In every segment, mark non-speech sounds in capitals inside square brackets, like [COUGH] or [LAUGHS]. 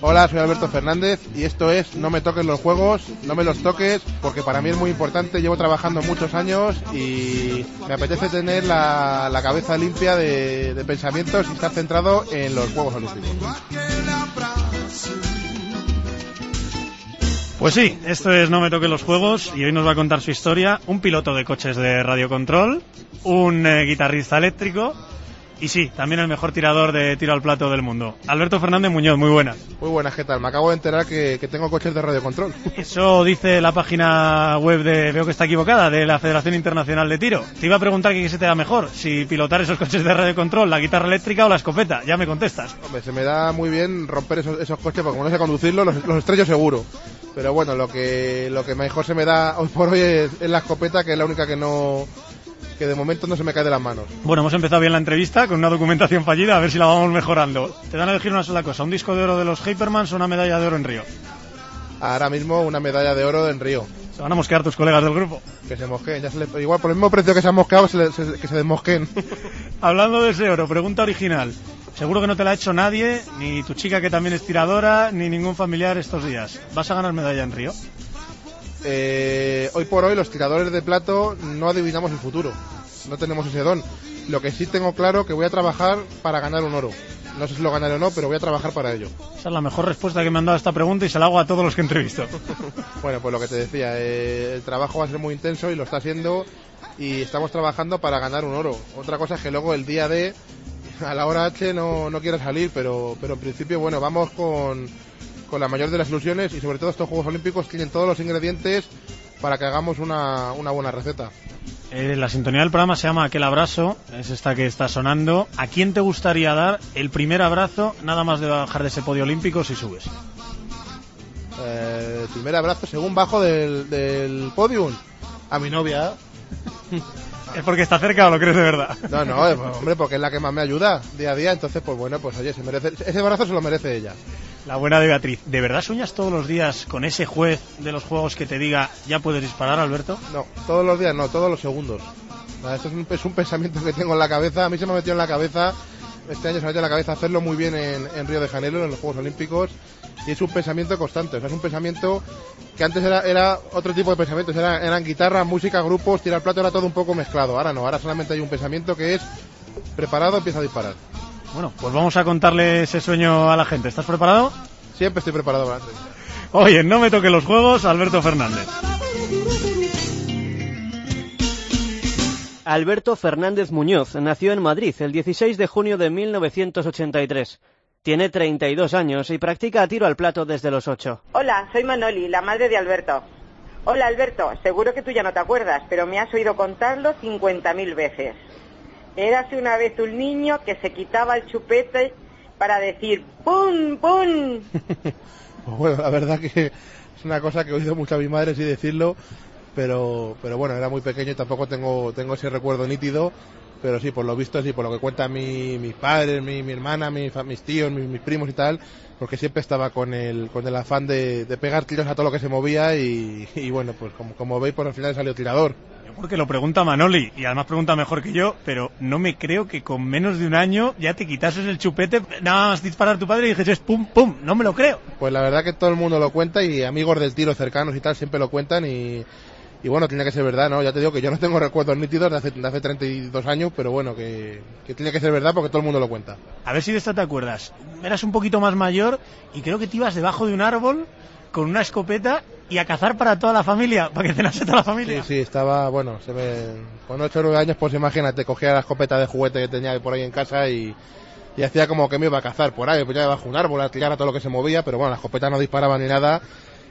Hola, soy Alberto Fernández y esto es No me toques los juegos, no me los toques, porque para mí es muy importante, llevo trabajando muchos años y me apetece tener la, la cabeza limpia de, de pensamientos y estar centrado en los Juegos Olímpicos. Pues sí, esto es No me toque los juegos y hoy nos va a contar su historia un piloto de coches de radiocontrol, un eh, guitarrista eléctrico y sí, también el mejor tirador de tiro al plato del mundo. Alberto Fernández Muñoz, muy buenas. Muy buenas, ¿qué tal? Me acabo de enterar que, que tengo coches de radiocontrol. Eso dice la página web de, veo que está equivocada, de la Federación Internacional de Tiro. Te iba a preguntar qué se te da mejor, si pilotar esos coches de radiocontrol, la guitarra eléctrica o la escopeta. Ya me contestas. Hombre, se me da muy bien romper esos, esos coches porque como no sé conducirlos, los, los estrello seguro. Pero bueno, lo que, lo que mejor se me da hoy por hoy es, es la escopeta, que es la única que no que de momento no se me cae de las manos. Bueno, hemos empezado bien la entrevista con una documentación fallida, a ver si la vamos mejorando. Te dan a elegir una sola cosa, un disco de oro de los Hypermans o una medalla de oro en Río. Ahora mismo una medalla de oro en Río. Se van a mosquear tus colegas del grupo. Que se mosqueen, ya se igual por el mismo precio que se han mosqueado, se le- se- que se desmosqueen. [LAUGHS] Hablando de ese oro, pregunta original. Seguro que no te la ha hecho nadie, ni tu chica que también es tiradora, ni ningún familiar estos días. ¿Vas a ganar medalla en Río? Eh, hoy por hoy los tiradores de plato no adivinamos el futuro. No tenemos ese don. Lo que sí tengo claro que voy a trabajar para ganar un oro. No sé si lo ganaré o no, pero voy a trabajar para ello. Esa es la mejor respuesta que me han dado a esta pregunta y se la hago a todos los que entrevisto. [LAUGHS] Bueno, pues lo que te decía, eh, el trabajo va a ser muy intenso y lo está haciendo y estamos trabajando para ganar un oro. Otra cosa es que luego el día D, a la hora H no, no quiera salir, pero, pero en principio, bueno, vamos con, con la mayor de las ilusiones y sobre todo estos Juegos Olímpicos tienen todos los ingredientes para que hagamos una, una buena receta. Eh, la sintonía del programa se llama Aquel abrazo, es esta que está sonando. ¿A quién te gustaría dar el primer abrazo nada más de bajar de ese podio olímpico si subes? Eh, el primer abrazo según bajo del, del podium a mi novia. [LAUGHS] ¿Es porque está cerca o lo crees de verdad? No, no, eh, hombre, porque es la que más me ayuda día a día, entonces pues bueno, pues oye, se merece, ese abrazo se lo merece ella. La buena de Beatriz. ¿De verdad sueñas todos los días con ese juez de los juegos que te diga ya puedes disparar, Alberto? No, todos los días, no, todos los segundos. Esto es un, es un pensamiento que tengo en la cabeza. A mí se me ha metido en la cabeza, este año se me ha metido en la cabeza hacerlo muy bien en, Río de Janeiro, en los Juegos Olímpicos. Y es un pensamiento constante. O sea, es un pensamiento que antes era, era otro tipo de pensamientos. Era, eran guitarra, música, grupos, tirar plato, era todo un poco mezclado. Ahora no, ahora solamente hay un pensamiento que es preparado, empieza a disparar. Bueno, pues vamos a contarle ese sueño a la gente. ¿Estás preparado? Siempre estoy preparado para. Oye, no me toque los juegos, Alberto Fernández. Alberto Fernández Muñoz nació en Madrid el 16 de junio de 1983. Tiene 32 años y practica tiro al plato desde los 8. Hola, soy Manoli, la madre de Alberto. Hola Alberto, seguro que tú ya no te acuerdas, pero me has oído contarlo 50.000 veces. Érase una vez un niño que se quitaba el chupete para decir ¡pum, pum! [LAUGHS] Pues bueno, la verdad que es una cosa que he oído mucho a mi madre sí decirlo, pero, pero bueno, era muy pequeño y tampoco tengo, tengo ese recuerdo nítido, pero sí, por lo visto, sí, por lo que cuentan mi, mis padres, mi, mi hermana, mi mis tíos, mis, mis primos y tal, porque siempre estaba con el, con el afán de, de pegar tiros a todo lo que se movía y, bueno, pues como, como veis, por al final salió tirador. Porque lo pregunta Manoli y además pregunta mejor que yo, pero no me creo que con menos de un año ya te quitases el chupete, nada más disparar a tu padre y dijeses pum, pum, no me lo creo. Pues la verdad que todo el mundo lo cuenta y amigos del tiro cercanos y tal siempre lo cuentan y, y bueno, tiene que ser verdad, ¿no? Ya te digo que yo no tengo [LAUGHS] recuerdos nítidos de hace, de hace 32 años, pero bueno, que, que tiene que ser verdad porque todo el mundo lo cuenta. A ver si de esta te acuerdas. Eras un poquito más mayor y creo que te ibas debajo de un árbol con una escopeta y a cazar para toda la familia, para que cenase toda la familia. Sí, sí, estaba, bueno, se me, con 8 o 9 años, pues imagínate, cogía la escopeta de juguete que tenía por ahí en casa y, y hacía como que me iba a cazar por ahí, pues ya debajo de un árbol, a tirar a todo lo que se movía, pero bueno, la escopeta no disparaba ni nada.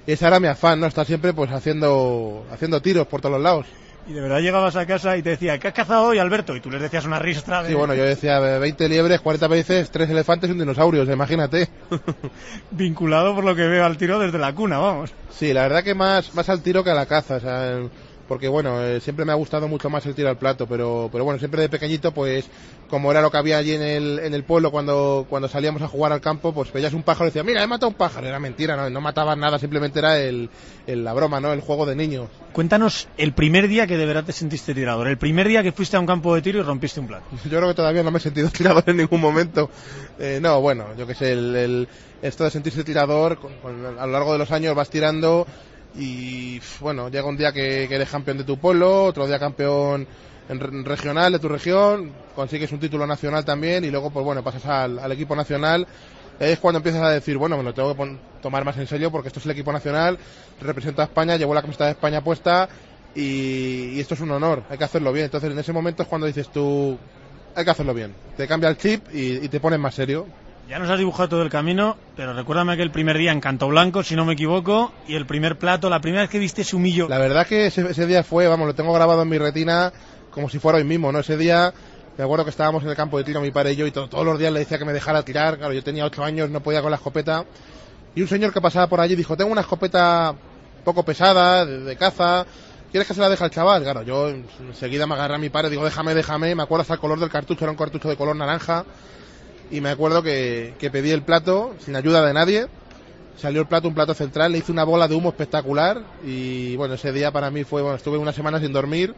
Y ese era mi afán, ¿no? Estar siempre pues haciendo, haciendo tiros por todos los lados. Y de verdad llegabas a casa y te decía, ¿qué has cazado hoy, Alberto? Y tú les decías una ristra de... Sí, bueno, yo decía 20 liebres, 40 veces, 3 elefantes y un dinosaurio, imagínate. [LAUGHS] Vinculado por lo que veo al tiro desde la cuna, vamos. Sí, la verdad que más, más al tiro que a la caza. O sea, porque bueno, eh, siempre me ha gustado mucho más el tiro al plato, pero, pero bueno, siempre de pequeñito, pues como era lo que había allí en el, en el pueblo cuando, cuando salíamos a jugar al campo, pues veías un pájaro y decías, mira, he matado un pájaro. Era mentira, no, no mataban nada, simplemente era el, el- la broma, ¿no? El juego de niños. Cuéntanos el primer día que de verdad te sentiste tirador, el primer día que fuiste a un campo de tiro y rompiste un plato. [LAUGHS] Yo creo que todavía no me he sentido [LAUGHS] tirador en ningún momento. Eh, no, bueno, yo que sé, el, el- esto de sentirse tirador, con- con- a lo largo de los años vas tirando y bueno, llega un día que, eres campeón de tu pueblo, otro día campeón en re- regional de tu región, consigues un título nacional también y luego pues bueno, pasas al, equipo nacional. Es cuando empiezas a decir, bueno, me lo tengo que tomar más en serio porque esto es el equipo nacional, representa a España, llevo la camiseta de España puesta y, y esto es un honor, hay que hacerlo bien. Entonces en ese momento es cuando dices tú, hay que hacerlo bien. Te cambia el chip y, y te pones más serio. Ya nos has dibujado todo el camino, pero recuérdame aquel primer día en Canto Blanco, si no me equivoco, y el primer plato, la primera vez que viste humillo. La verdad que ese, ese día fue, vamos, lo tengo grabado en mi retina como si fuera hoy mismo, ¿no? Ese día, me acuerdo que estábamos en el campo de tiro, mi padre y yo, y to- todos los días le decía que me dejara tirar. Claro, yo tenía ocho años, no podía con la escopeta. Y un señor que pasaba por allí dijo, tengo una escopeta poco pesada, de, de caza, ¿quieres que se la deje al chaval? Claro, yo enseguida me agarré a mi padre, digo, déjame, déjame, me acuerdo hasta el color del cartucho, era un cartucho de color naranja, y me acuerdo que, que pedí el plato sin ayuda de nadie, salió el plato, un plato central, le hice una bola de humo espectacular, y bueno, ese día para mí fue, bueno, estuve una semana sin dormir,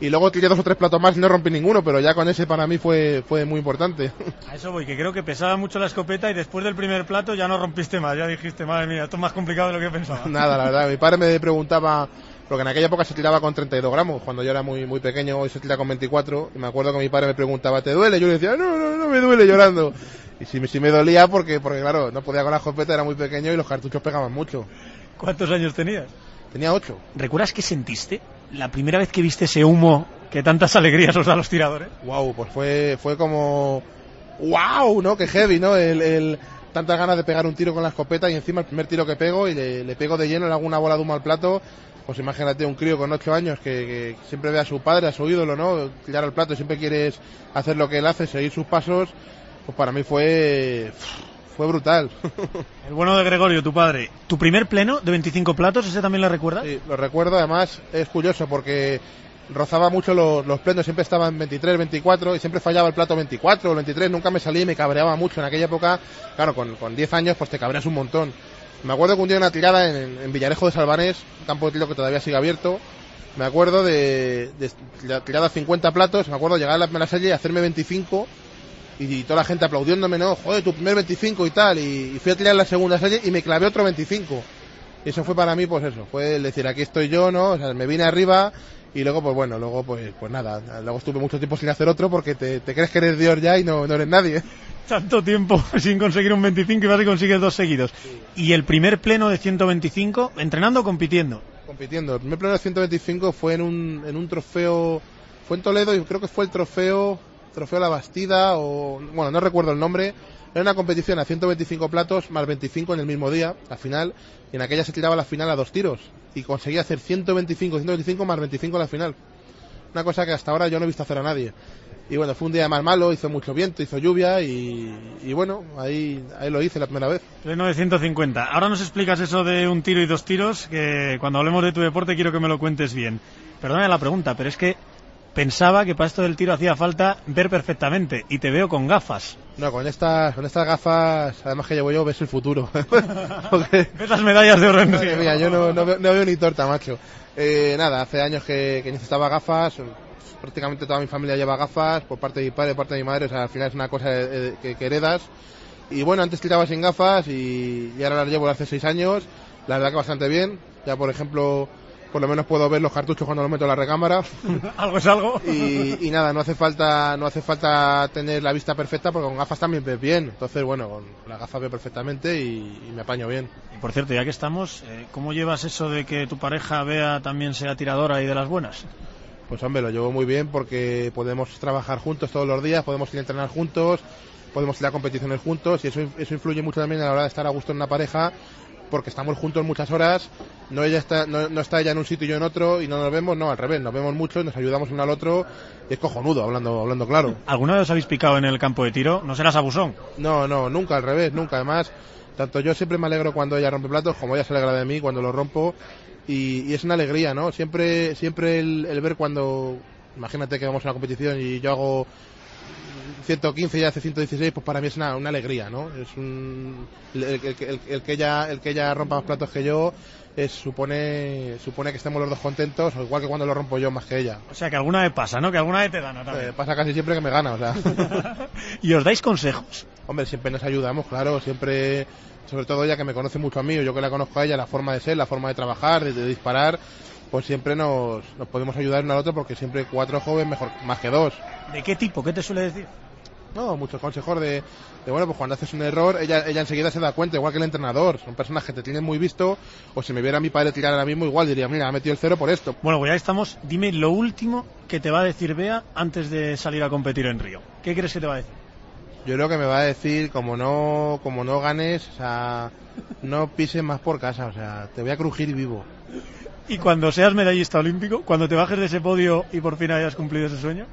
y luego tiré dos o tres platos más y no rompí ninguno, pero ya con ese para mí fue, fue muy importante. [LAUGHS] A eso voy, que creo que pesaba mucho la escopeta y después del primer plato ya no rompiste más, ya dijiste, madre mía, esto es más complicado de lo que pensaba. Nada, la verdad. Mi padre me preguntaba, porque en aquella época se tiraba con 32 gramos, cuando yo era muy muy pequeño, hoy se tira con 24, y me acuerdo que mi padre me preguntaba, ¿te duele? Yo le decía, no, no, no me duele llorando. Y si, me- si me dolía, porque, porque claro, no podía con la escopeta, era muy pequeño y los cartuchos pegaban mucho. ¿Cuántos años tenías? Tenía 8. ¿Recuerdas qué sentiste la primera vez que viste ese humo que tantas alegrías os da a los tiradores? Wow, pues fue, fue como, wow, ¿no? Qué heavy, ¿no? El, el, tantas ganas de pegar un tiro con la escopeta y encima el primer tiro que pego y le, le pego de lleno, le hago una bola de humo al plato. Pues imagínate un crío con 8 años que, que siempre ve a su padre, a su ídolo, ¿no? Tirar al plato y siempre quieres hacer lo que él hace, seguir sus pasos. Pues para mí fue, fue brutal. [LAUGHS] El bueno de Gregorio, tu padre. ¿Tu primer pleno de 25 platos, ese también le recuerdas? Sí, lo recuerdo, además es curioso porque rozaba mucho los, los plenos, siempre estaban 23, 24 y siempre fallaba el plato 24 o 23, nunca me salía y me cabreaba mucho. En aquella época, claro, con, con 10 años pues te cabreas un montón. Me acuerdo que un día una tirada en, Villarejo de Salvanés, un campo de tiro que todavía sigue abierto, me acuerdo de, de la tirada 50 platos, me acuerdo llegar a la primera serie y hacerme 25 y, toda la gente aplaudiéndome, no, joder, tu primer 25 y tal, y, fui a tirar la segunda serie y me clavé otro 25. Y eso fue para mí, pues eso, fue el decir, aquí estoy yo, ¿no? O sea, me vine arriba y luego, pues bueno, luego, pues, pues nada, luego estuve mucho tiempo sin hacer otro porque te, te crees que eres Dios ya y no, no eres nadie. Tanto tiempo [LAUGHS] sin conseguir un 25 y vas y consigues dos seguidos. Y el primer pleno de 125, entrenando o compitiendo. Compitiendo. El primer pleno de 125 fue en un, en un trofeo, fue en Toledo y creo que fue el trofeo, trofeo La Bastida o, bueno, no recuerdo el nombre. Era una competición a 125 platos más 25 en el mismo día, la final, y en aquella se tiraba la final a dos tiros y conseguía hacer 125, 125 más 25 en la final. Una cosa que hasta ahora yo no he visto hacer a nadie. Y bueno, fue un día más malo, hizo mucho viento, hizo lluvia y, y bueno, ahí, ahí lo hice la primera vez. Pleno de 150. Ahora nos explicas eso de un tiro y dos tiros, que cuando hablemos de tu deporte quiero que me lo cuentes bien. Perdóname la pregunta, pero es que pensaba que para esto del tiro hacía falta ver perfectamente y te veo con gafas. No, con estas, con estas gafas, además que llevo yo, ves el futuro. [LAUGHS] Porque, Ves las medallas de oro en mía, yo no, no veo, no veo ni torta, macho. Eh, nada, hace años que, que necesitaba gafas, prácticamente toda mi familia lleva gafas, por parte de mi padre, por parte de mi madre, o sea, al final es una cosa eh, que, que heredas. Y bueno, antes tiraba sin gafas y, y ahora las llevo hace seis años, la verdad que bastante bien. Ya, por ejemplo, por lo menos puedo ver los cartuchos cuando los meto en la recámara. [LAUGHS] algo es algo. y, y nada, no hace falta no hace falta tener la vista perfecta porque con gafas también ves bien. Entonces, bueno, con las gafas veo perfectamente y, y me apaño bien. Y por cierto, ya que estamos, eh, ¿cómo llevas eso de que tu pareja vea también sea tiradora y de las buenas? Pues hombre, lo llevo muy bien porque podemos trabajar juntos todos los días, podemos ir a entrenar juntos, podemos ir a competiciones juntos y eso, eso influye mucho también a la hora de estar a gusto en una pareja porque estamos juntos muchas horas, no ella está, no, no está ella en un sitio y yo en otro y no nos vemos, no, al revés, nos vemos mucho, nos ayudamos uno al otro y es cojonudo, hablando, hablando claro. ¿Alguna vez os habéis picado en el campo de tiro? ¿No serás abusón? No, no, nunca, al revés, nunca. Además, tanto yo siempre me alegro cuando ella rompe platos, como ella se alegra de mí cuando lo rompo. Y, y es una alegría, ¿no? Siempre, siempre el, ver cuando, imagínate que vamos a una competición y yo hago 115 y hace 116, pues para mí es una, una alegría, ¿no? Es un, el, el- el- el que ella, el que ella rompa más platos que yo, es, supone, supone que estemos los dos contentos, o igual que cuando lo rompo yo más que ella. O sea, que alguna vez pasa, ¿no? Que alguna vez te gana Eh, también. pasa casi siempre que me gana, o sea. [LAUGHS] y os dais consejos. Hombre, siempre nos ayudamos, claro, siempre, sobre todo ella que me conoce mucho a mí, o yo que la conozco a ella, la forma de ser, la forma de trabajar, de, de disparar, pues siempre nos, nos podemos ayudar uno al otro porque siempre cuatro jóvenes mejor, más que dos. ¿De qué tipo? ¿Qué te suele decir? No, muchos consejos de, de, bueno, pues cuando haces un error, ella, ella enseguida se da cuenta, igual que el entrenador. Son personas que te tienen muy visto, o si me viera a mi padre tirar ahora mismo, igual diría, mira, ha metido el cero por esto. Bueno, pues ya estamos. Dime lo último que te va a decir Bea antes de salir a competir en Río. ¿Qué crees que te va a decir? Yo creo que me va a decir, como no, como no ganes, o sea, no pises más por casa, o sea, te voy a crujir vivo. Y cuando seas medallista olímpico, cuando te bajes de ese podio y por fin hayas cumplido ese sueño,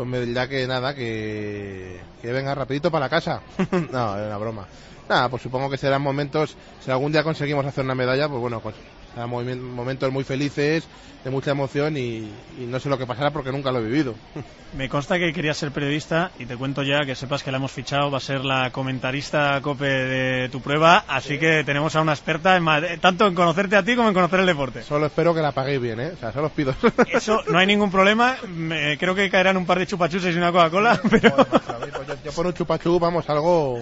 Pues me dirá que nada, que, que venga rapidito para la casa. [LAUGHS] no, es una broma. Nada, pues supongo que serán momentos, si algún día conseguimos hacer una medalla, pues bueno, pues momentos muy felices, de mucha emoción y, y no sé lo que pasará porque nunca lo he vivido. [LAUGHS] me consta que querías ser periodista y te cuento ya que sepas que la hemos fichado, va a ser la comentarista COPE de tu prueba, así que tenemos a una experta en tanto en conocerte a ti como en conocer el deporte. Solo espero que la paguéis bien, ¿eh? O sea, solo os pido. [LAUGHS] Eso no hay ningún problema, me- creo que caerán un par de chupachuses y una Coca-Cola, pero... Joder, macho, pues yo, yo por un chupachú, vamos, algo,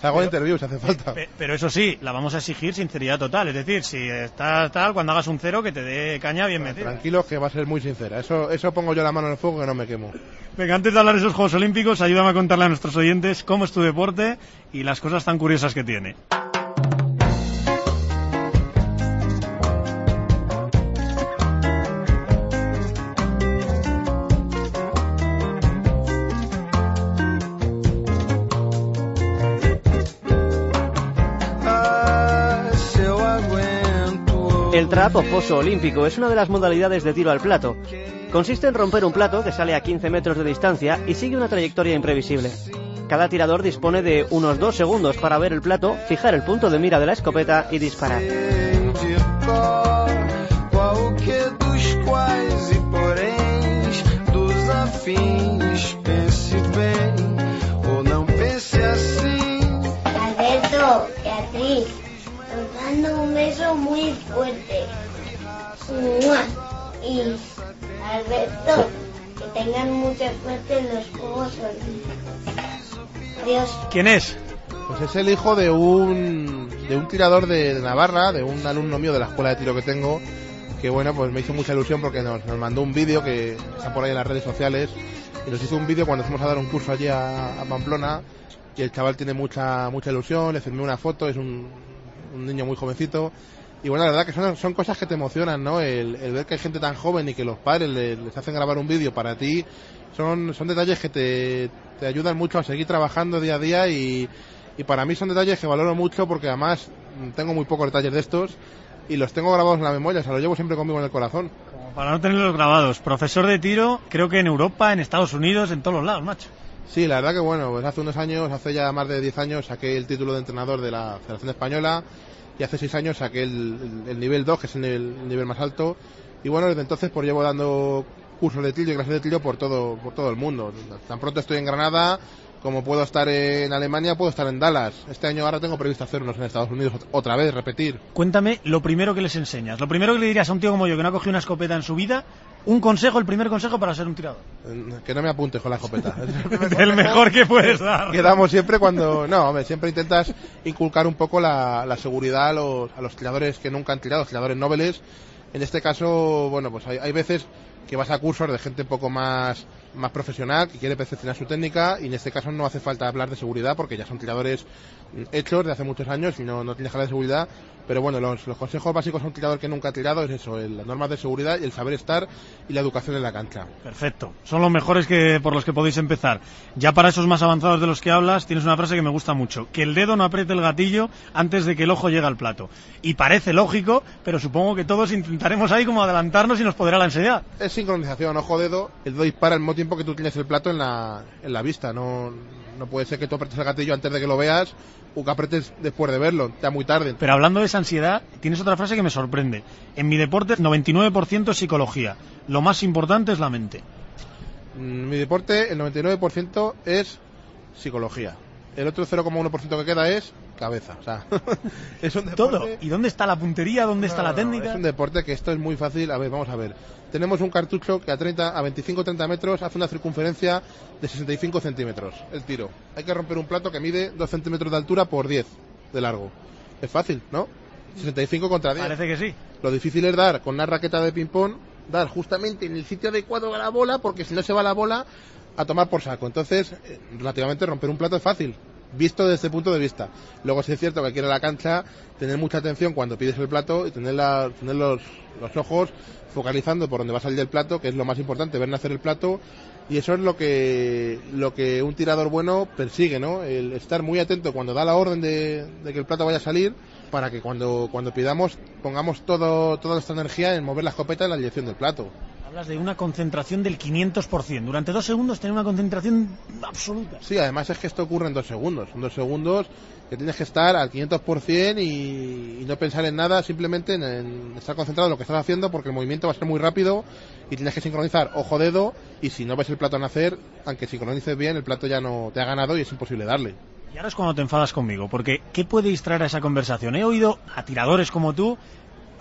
salgo de interview si hace falta. Pe- Pero eso sí, la vamos a exigir sinceridad total. Es decir, si tal, cuando hagas un cero, que te dé caña bien metida. Tranquilo que va a ser muy sincera. Eso, eso pongo yo la mano en el fuego que no me quemo. Venga, antes de hablar de esos Juegos Olímpicos, ayúdame a contarle a nuestros oyentes cómo es tu deporte y las cosas tan curiosas que tiene. Trap o foso olímpico es una de las modalidades de tiro al plato. Consiste en romper un plato que sale a 15 metros de distancia y sigue una trayectoria imprevisible. Cada tirador dispone de unos dos segundos para ver el plato, fijar el punto de mira de la escopeta y disparar. Alberto, mando un beso muy fuerte. ¡Mua! Y Alberto, que tengan mucha suerte en los Juegos Olímpicos. Adiós. ¿Quién es? Pues es el hijo de un, de un tirador de, de Navarra, de un alumno mío de la escuela de tiro que tengo, que bueno, pues me hizo mucha ilusión porque nos, nos mandó un vídeo que está por ahí en las redes sociales y nos hizo un vídeo cuando fuimos a dar un curso allí a, a Pamplona y el chaval tiene mucha mucha ilusión, le firmé una foto, es un, un niño muy jovencito y bueno, la verdad que son, son cosas que te emocionan, ¿no? El, el ver que hay gente tan joven y que los padres le- les hacen grabar un vídeo para ti, son, son detalles que te, te ayudan mucho a seguir trabajando día a día y, y para mí son detalles que valoro mucho porque además tengo muy pocos detalles de estos y los tengo grabados en la memoria, o sea, los llevo siempre conmigo en el corazón. Como para no tenerlos grabados. Profesor de tiro, creo que en Europa, en Estados Unidos, en todos los lados, macho. Sí, la verdad que bueno, pues hace unos años, hace ya más de 10 años, saqué el título de entrenador de la Federación Española y hace 6 años saqué el, el- el nivel 2, que es el nivel, el nivel más alto. Y bueno, desde entonces pues llevo dando cursos de tiro y clases de tiro por todo, por todo el mundo. Tan pronto estoy en Granada, como puedo estar en Alemania, puedo estar en Dallas. Este año ahora tengo previsto hacer unos en Estados Unidos ot- otra vez, repetir. Cuéntame lo primero que les enseñas. Lo primero que le dirías a un tío como yo que no ha cogido una escopeta en su vida, un consejo, el primer consejo para ser un tirador. Eh, Que no me apuntes con la escopeta. Es [LAUGHS] [LAUGHS] el mejor que puedes dar. que damos siempre cuando no hombre, siempre intentas inculcar un poco la, la seguridad a los, a los tiradores que nunca han tirado tiradores nobles en este caso bueno pues hay, hay veces que vas a cursos de gente un poco más más profesional que quiere perfeccionar su técnica y en este caso no hace falta hablar de seguridad porque ya son tiradores hechos de hace muchos años y no, no tienes que hablar de seguridad pero bueno los, los consejos básicos a un tirador que nunca ha tirado es eso el- las normas de seguridad y el saber estar y la educación en la cancha Perfecto. Son los mejores que por los que podéis empezar. Ya para esos más avanzados de los que hablas, tienes una frase que me gusta mucho. Que el dedo no apriete el gatillo antes de que el ojo llegue al plato. Y parece lógico, pero supongo que todos intentaremos ahí como adelantarnos y nos podrá la ansiedad. es sincronización, ojo dedo, el dedo dispara al mismo tiempo que tú tienes el plato en la, en la vista, no, no puede ser que tú apretes el gatillo antes de que lo veas, o que apretes después de verlo, ya muy tarde. Pero hablando de esa ansiedad, tienes otra frase que me sorprende. En mi deporte, 99% es psicología. Lo más importante es la mente. Mm, Mi deporte, el 99% es psicología. El otro 0,1% que queda es cabeza. O sea, [LAUGHS] es un deporte... Todo. ¿Y dónde está la puntería? ¿Dónde está la no, técnica? Es un deporte que esto es muy fácil. A ver, vamos a ver. Tenemos un cartucho que a 30, a 25-30 metros hace una circunferencia de 65 centímetros. El tiro. Hay que romper un plato que mide 2 centímetros de altura por 10 de largo. Es fácil, ¿no? 65 contra 10. Parece que sí. Lo difícil es dar con una raqueta de ping-pong, dar justamente en el sitio adecuado a la bola, porque si no se va la bola a tomar por saco. Entonces, eh, relativamente romper un plato es fácil, visto desde este punto de vista. Luego sí es cierto que hay que ir a la cancha, tener mucha atención cuando pides el plato y tener, la- tener los, los ojos focalizando por donde va a salir el plato, que es lo más importante, ver nacer el plato. Y eso es lo que, lo que un tirador bueno persigue, ¿no? El estar muy atento cuando da la orden de, de que el plato vaya a salir, para que cuando, cuando pidamos pongamos todo, toda nuestra energía en mover la escopeta en la dirección del plato. Hablas de una concentración del 500%. Durante dos segundos tener una concentración absoluta. Sí, además es que esto ocurre en dos segundos. En dos segundos que tienes que estar al 500% y, y no pensar en nada, simplemente en, en estar concentrado en lo que estás haciendo porque el movimiento va a ser muy rápido y tienes que sincronizar ojo-dedo y si no ves el plato nacer, aunque sincronices bien, el plato ya no te ha ganado y es imposible darle. Y ahora es cuando te enfadas conmigo, porque ¿qué puede distraer a esa conversación? He oído a tiradores como tú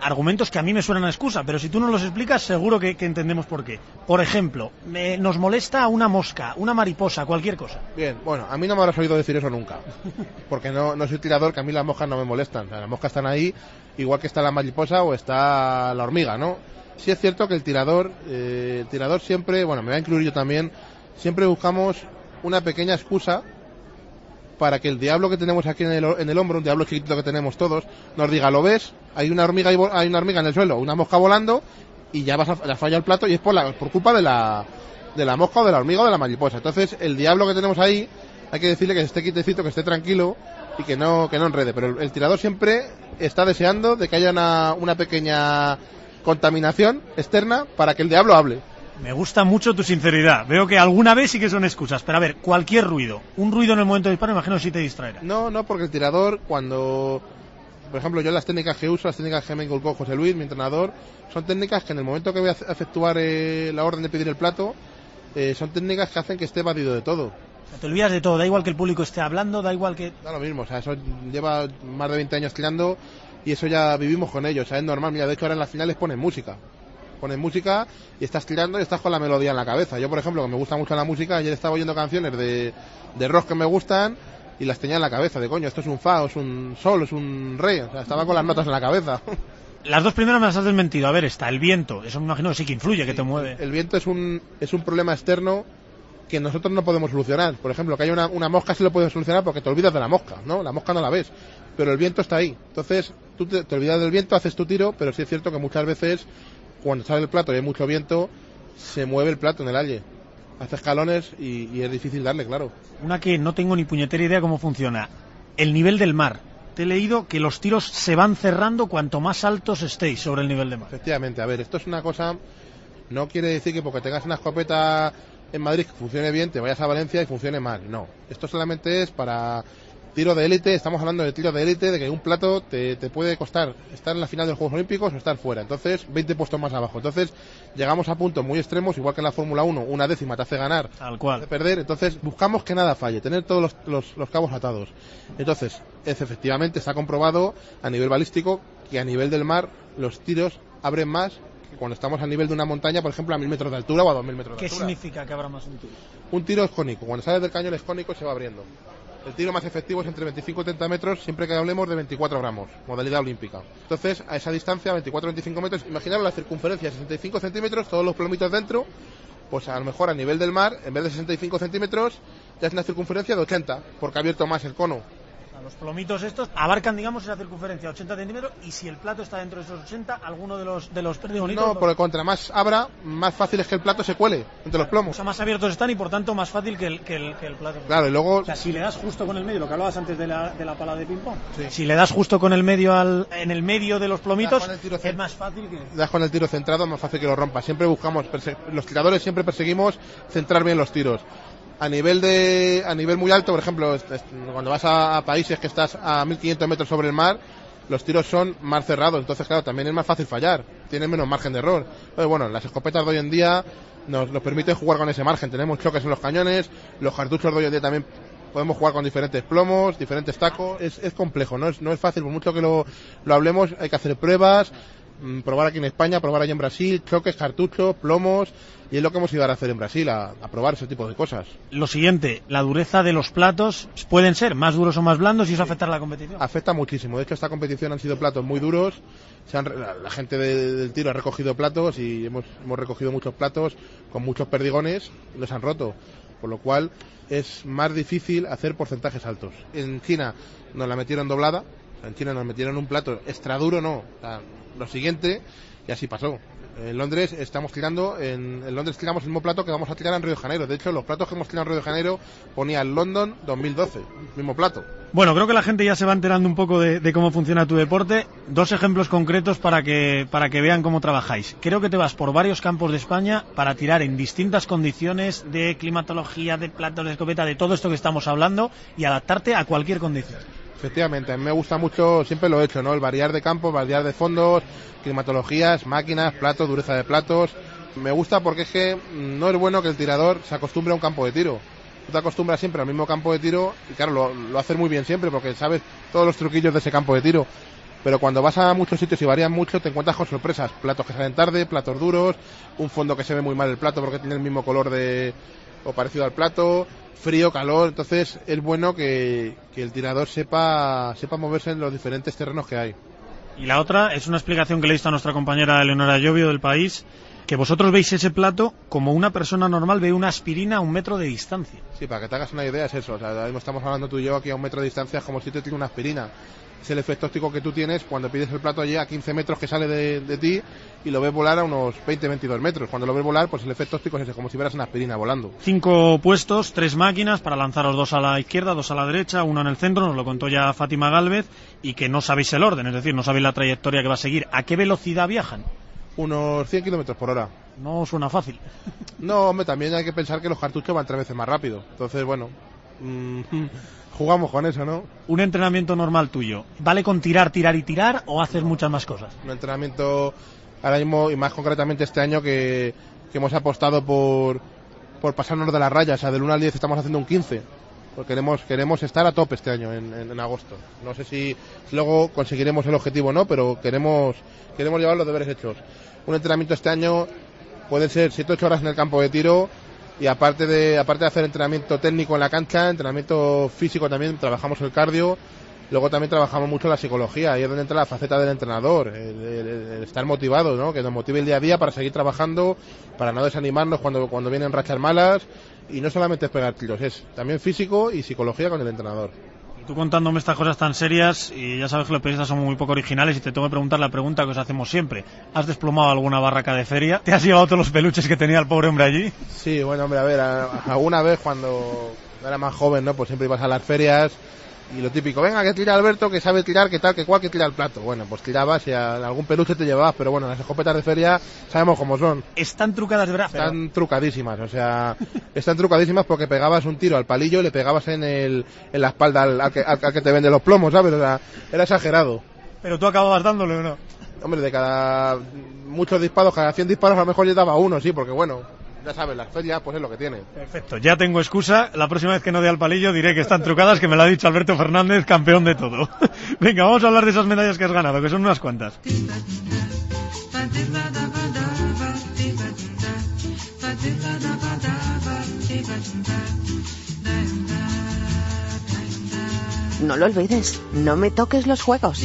argumentos que a mí me suenan a excusa, pero si tú nos los explicas seguro que, entendemos por qué. Por ejemplo, me- nos molesta una mosca, una mariposa, cualquier cosa. Bien, bueno, a mí no me habrás oído decir eso nunca. Porque no, soy tirador, que a mí las moscas no me molestan. Las moscas están ahí, igual que está la mariposa o está la hormiga, ¿no? Sí es cierto que el tirador, eh, el tirador siempre, bueno, me voy a incluir yo también, siempre buscamos una pequeña excusa para que el diablo que tenemos aquí en el, en el hombro, un diablo chiquitito que tenemos todos, nos diga, ¿lo ves? Hay una hormiga, hay una hormiga en el suelo, una mosca volando, y ya vas a, ya falla el plato y es por, la, por culpa de la, de la mosca o de la hormiga o de la mariposa. Entonces, el diablo que tenemos ahí, hay que decirle que esté quietecito, que esté tranquilo y que no, que no enrede. Pero el, tirador siempre está deseando de que haya una pequeña contaminación externa para que el diablo hable. Me gusta mucho tu sinceridad. Veo que alguna vez sí que son excusas. Pero a ver, cualquier ruido. Un ruido en el momento de disparo, imagino sí te distraerá. No, no, porque el tirador cuando, por ejemplo, yo las técnicas que uso, las técnicas que me inculcó José Luis, mi entrenador, son técnicas que en el momento que voy a efe- efectuar eh, la orden de pedir el plato, eh, son técnicas que hacen que esté evadido de todo. Te olvidas de todo. Da igual que el público esté hablando, da igual que... Da lo mismo, o sea, eso lleva más de 20 años tirando y eso ya vivimos con ello, o sea, es normal. Mira, de hecho ahora en las finales ponen música. Ponen música y estás tirando y estás con la melodía en la cabeza. Yo, por ejemplo, que me gusta mucho la música, ayer estaba oyendo canciones de, de rock que me gustan y las tenía en la cabeza, de coño, esto es un fa, es un sol, es un re, o sea, estaba con las notas en la cabeza. [LAUGHS] Las dos primeras me las has desmentido. A ver, está el viento. Eso me imagino que sí que influye, que te mueve. El viento es un, es un problema externo que nosotros no podemos solucionar. Por ejemplo, que haya una, una mosca sí lo puedes solucionar porque te olvidas de la mosca, ¿no? La mosca no la ves, pero el viento está ahí. Entonces, tú te, te olvidas del viento, haces tu tiro, pero sí es cierto que muchas veces, cuando sale el plato y hay mucho viento, se mueve el plato en el aire. Hace escalones y, y es difícil darle, claro. Una que no tengo ni puñetera idea cómo funciona. El nivel del mar. Te he leído que los tiros se van cerrando cuanto más altos estéis sobre el nivel de mar. Efectivamente, a ver, esto es una cosa, no quiere decir que porque tengas una escopeta en Madrid que funcione bien, te vayas a Valencia y funcione mal. No, esto solamente es para tiro de élite, estamos hablando de tiro de élite, de que un plato te, te puede costar estar en la final de los Juegos Olímpicos o estar fuera. Entonces, 20 puestos más abajo. Entonces, llegamos a puntos muy extremos, igual que en la Fórmula 1, una décima te hace ganar, de cual. perder. Entonces, buscamos que nada falle, tener todos los, los- los cabos atados. Entonces, es, efectivamente está comprobado a nivel balístico que a nivel del mar los tiros abren más que cuando estamos a nivel de una montaña, por ejemplo, a mil metros de altura o a dos mil metros de ¿Qué altura. significa que habrá más un tiro? Un tiro es cónico. Cuando sales del cañón es cónico y se va abriendo. El tiro más efectivo es entre 25 y 30 metros, siempre que hablemos de 24 gramos, modalidad olímpica. Entonces, a esa distancia, 24-25 metros, imaginaros la circunferencia, 65 centímetros, todos los plomitos dentro, pues a lo mejor a nivel del mar, en vez de 65 centímetros, ya es una circunferencia de 80, porque ha abierto más el cono. O sea, Los plomitos estos abarcan, digamos, esa circunferencia 80 centímetros y si el plato está dentro de esos 80, alguno de los de los perdigonitos... No, por el contra, más abra, más fácil es que el plato se cuele entre los O plomos. sea, más abiertos están y por tanto más fácil que el, que el, que el plato. Claro, y luego O sea, si le das justo con el medio, lo que hablabas antes de la, de la pala de ping-pong, Sí. si le das justo con el medio al, en el medio de los plomitos, es más fácil que... das con el tiro centrado, más fácil que lo rompa. Siempre buscamos, los tiradores siempre perseguimos centrar bien los tiros. A nivel de a nivel muy alto, por ejemplo, cuando vas a, países que estás a 1500 metros sobre el mar, los tiros son más cerrados, entonces claro, también es más fácil fallar, tienes menos margen de error. Pero bueno, las escopetas de hoy en día nos, permiten jugar con ese margen, tenemos choques en los cañones, los cartuchos de hoy en día también podemos jugar con diferentes plomos, diferentes tacos, es, es complejo, no es, no es fácil, por mucho que lo, lo hablemos, hay que hacer pruebas, probar aquí en España, probar allá en Brasil, choques, cartuchos, plomos, y es lo que hemos ido a hacer en Brasil, a, a probar ese tipo de cosas. Lo siguiente, la dureza de los platos pueden ser más duros o más blandos y eso afectará a la competición. Afecta muchísimo, de hecho esta competición han sido platos muy duros, se han la, la gente de- del tiro ha recogido platos y hemos, hemos recogido muchos platos con muchos perdigones y los han roto, por lo cual es más difícil hacer porcentajes altos. En China nos la metieron doblada, en China nos metieron un plato extra duro, no, o sea, lo siguiente, y así pasó. En Londres estamos tirando, en, Londres tiramos el mismo plato que vamos a tirar en Río de Janeiro. De hecho, los platos que hemos tirado en Río de Janeiro ponía London 2012, mismo plato. Bueno, creo que la gente ya se va enterando un poco de, de cómo funciona tu deporte. Dos ejemplos concretos para que, para que vean cómo trabajáis. Creo que te vas por varios campos de España para tirar en distintas condiciones de climatología, de platos de escopeta, de todo esto que estamos hablando y adaptarte a cualquier condición. Efectivamente, a mí me gusta mucho, siempre lo he hecho, ¿no? El variar de campos, variar de fondos, climatologías, máquinas, platos, dureza de platos. Me gusta porque es que no es bueno que el tirador se acostumbre a un campo de tiro. Tú te acostumbras siempre al mismo campo de tiro y claro, lo, lo haces muy bien siempre porque sabes todos los truquillos de ese campo de tiro. Pero cuando vas a muchos sitios y varían mucho, te encuentras con sorpresas. Platos que salen tarde, platos duros, un fondo que se ve muy mal el plato porque tiene el mismo color de o parecido al plato, frío, calor. Entonces es bueno que, que el tirador sepa, sepa moverse en los diferentes terrenos que hay. Y la otra es una explicación que le he visto a nuestra compañera Eleonora Llovio del país, que vosotros veis ese plato como una persona normal ve una aspirina a un metro de distancia. Sí, para que te hagas una idea es eso. O sea, ahora mismo estamos hablando tú y yo aquí a un metro de distancia es como si te tira una aspirina. Es el efecto óptico que tú tienes cuando pides el plato allí a 15 metros que sale de, de ti y lo ves volar a unos 20-22 metros. Cuando lo ves volar, pues el efecto óptico es ese, como si vieras una aspirina volando. Cinco puestos, tres máquinas para lanzaros dos a la izquierda, dos a la derecha, uno en el centro, nos lo contó ya Fátima Galvez, y que no sabéis el orden, es decir, no sabéis la trayectoria que va a seguir. ¿A qué velocidad viajan? Unos 100 kilómetros por hora. No suena fácil. No, hombre, también hay que pensar que los cartuchos van tres veces más rápido. Entonces, bueno, mm, jugamos con eso, ¿no? Un entrenamiento normal tuyo, ¿vale con tirar, tirar y tirar o haces muchas más cosas? un entrenamiento ahora mismo y más concretamente este año que, que hemos apostado por, por pasarnos de la raya, o sea, del 1 al 10 estamos haciendo un 15. Porque queremos, queremos estar a tope este año, en, en- en agosto. No sé si luego conseguiremos el objetivo o no, pero queremos, queremos llevar los deberes hechos. Un entrenamiento este año puede ser 7-8 horas en el campo de tiro y aparte de, aparte de hacer entrenamiento técnico en la cancha, entrenamiento físico también, trabajamos el cardio, Luego también trabajamos mucho la psicología, ahí es donde entra la faceta del entrenador, el, estar motivado, ¿no? que nos motive el día a día para seguir trabajando, para no desanimarnos cuando, cuando vienen rachas malas, y no solamente es pegar tiros, es también físico y psicología con el entrenador. Tú contándome estas cosas tan serias, y ya sabes que los periodistas son muy poco originales, y te tengo que preguntar la pregunta que os hacemos siempre. ¿Has desplomado alguna barraca de feria? ¿Te has llevado todos los peluches que tenía el pobre hombre allí? Sí, bueno, hombre, a ver, alguna vez cuando era más joven, ¿no? Pues siempre ibas a las ferias y lo típico, venga, que tira Alberto, que sabe tirar, que tal, que cual, que tira el plato. Bueno, pues tirabas y a- algún peluche te llevabas, pero bueno, las escopetas de feria sabemos cómo son. Están trucadas de verdad. pero- Están trucadísimas, o sea, están trucadísimas porque pegabas un tiro al palillo y le pegabas en, el, en la espalda al, al que, al- al que te vende los plomos, ¿sabes? O sea, era exagerado. Pero tú acababas dándole o no. Hombre, de cada muchos disparos, cada 100 disparos a lo mejor yo daba uno, sí, porque bueno, ya sabes, las ferias pues es lo que tiene. Perfecto, ya tengo excusa. La próxima vez que no dé al palillo diré que están trucadas, que me lo ha dicho Alberto Fernández, campeón de todo. [LAUGHS] Venga, vamos a hablar de esas medallas que has ganado, que son unas cuantas. No lo olvides, no me toques los juegos.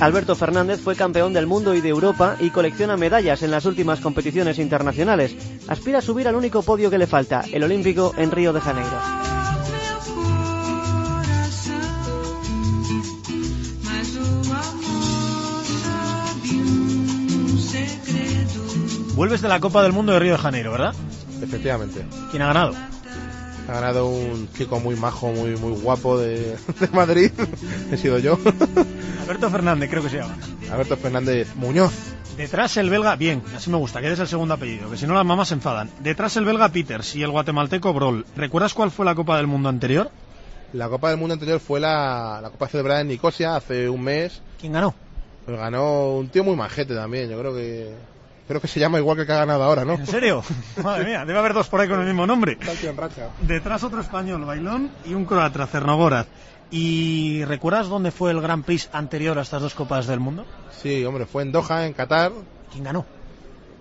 Alberto Fernández fue campeón del mundo y de Europa y colecciona medallas en las últimas competiciones internacionales. Aspira a subir al único podio que le falta, el olímpico en Río de Janeiro. Vuelves de la Copa del Mundo de Río de Janeiro, ¿verdad? Efectivamente. ¿Quién ha ganado? Ha ganado un chico muy majo, muy muy guapo de, de Madrid. He sido yo. Alberto Fernández, creo que se llama. Alberto Fernández Muñoz. Detrás el belga, bien, así me gusta, que es el segundo apellido, que si no las mamás se enfadan. Detrás el belga Peters y el guatemalteco Brol. ¿Recuerdas cuál fue la Copa del Mundo anterior? La Copa del Mundo anterior fue la, la Copa celebrada en Nicosia hace un mes. ¿Quién ganó? Pues ganó un tío muy majete también. Yo creo que creo que se llama igual que el que ha ganado ahora, ¿no? ¿En serio? [LAUGHS] Madre mía, debe haber dos por ahí con el mismo nombre. Detrás otro español, Bailón, y un croata, Cernogoraz. ¿Y recuerdas dónde fue el Grand Prix anterior a estas dos Copas del Mundo? Sí, hombre, fue en Doha, en Qatar. ¿Quién ganó?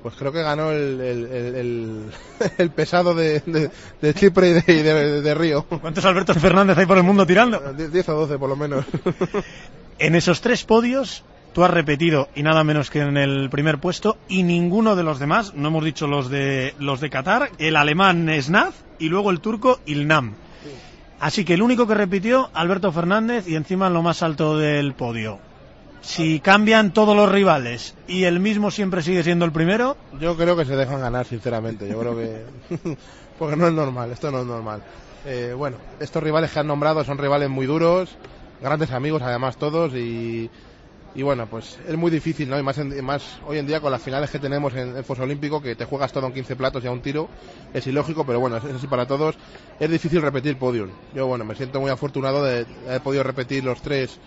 Pues creo que ganó el, el, el, [LAUGHS] pesado de, de- de Chipre y de, de- de Río. ¿Cuántos Albertos Fernández hay por el mundo tirando? 10 o 12 por lo menos. [LAUGHS] En esos tres podios, tú has repetido y nada menos que en el primer puesto y ninguno de los demás, no hemos dicho los de los de Qatar, el alemán Snaf y luego el turco Ilnam. Así que el único que repitió, Alberto Fernández y encima en lo más alto del podio. Si cambian todos los rivales y el mismo siempre sigue siendo el primero, Yo creo que se dejan ganar, sinceramente. Yo creo que. [LAUGHS] Porque no es normal, esto no es normal. Eh, bueno, estos rivales que han nombrado son rivales muy duros, grandes amigos además todos y. Y bueno, pues es muy difícil, ¿no? Y más, en- más hoy en día con las finales que tenemos en el Foso Olímpico, que te juegas todo en 15 platos y a un tiro, es ilógico, pero bueno, es así para todos. Es difícil repetir podium. Yo, bueno, me siento muy afortunado de haber podido repetir los tres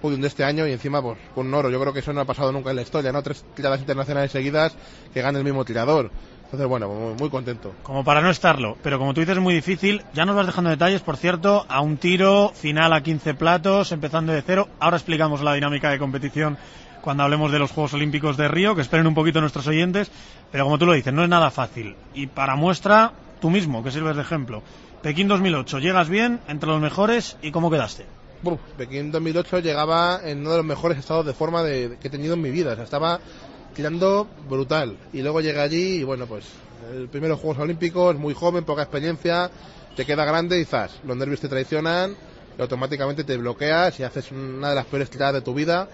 podium de este año y encima, pues, con un oro. Yo creo que eso no ha pasado nunca en la historia, ¿no? Tres tiradas internacionales seguidas que gane el mismo tirador. Entonces, bueno, muy, muy contento. como para no estarlo, pero como tú dices es muy difícil, ya nos vas dejando detalles, por cierto, a un tiro, final a 15 platos, empezando de cero. Ahora explicamos la dinámica de competición cuando hablemos de los Juegos Olímpicos de Río, que esperen un poquito nuestros oyentes, pero como tú lo dices, no es nada fácil. Y para muestra, tú mismo, que sirves de ejemplo. Pekín 2008, llegas bien, entre los mejores, ¿y cómo quedaste? Buf, Pekín 2008 llegaba en uno de los mejores estados de forma de- que he tenido en mi vida. O sea, estaba tirando brutal. Y luego llegué allí y bueno, pues el primero Juegos Olímpicos, muy joven, poca experiencia, te queda grande y zas. Los nervios te traicionan y automáticamente te bloqueas y haces una de las peores tiradas de tu vida.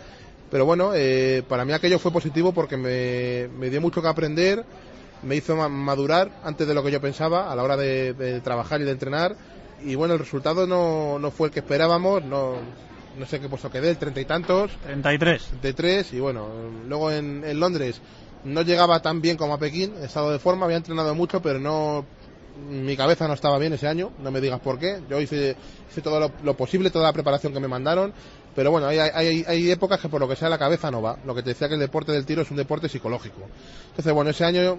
Pero bueno, eh, para mí aquello fue positivo porque me, me dio mucho que aprender, me hizo ma- madurar antes de lo que yo pensaba a la hora de, de trabajar y de entrenar. Y bueno, el resultado no, no fue el que esperábamos, no, no sé qué puesto quedé, el treinta y tantos, 33. 33 y bueno, luego en, en Londres no llegaba tan bien como a Pekín, he estado de forma, había entrenado mucho, pero no mi cabeza no estaba bien ese año, no me digas por qué. Yo hice, hice todo lo, lo posible, toda la preparación que me mandaron, pero bueno, hay, hay, hay épocas que por lo que sea la cabeza no va. Lo que te decía que el deporte del tiro es un deporte psicológico. Entonces, bueno, ese año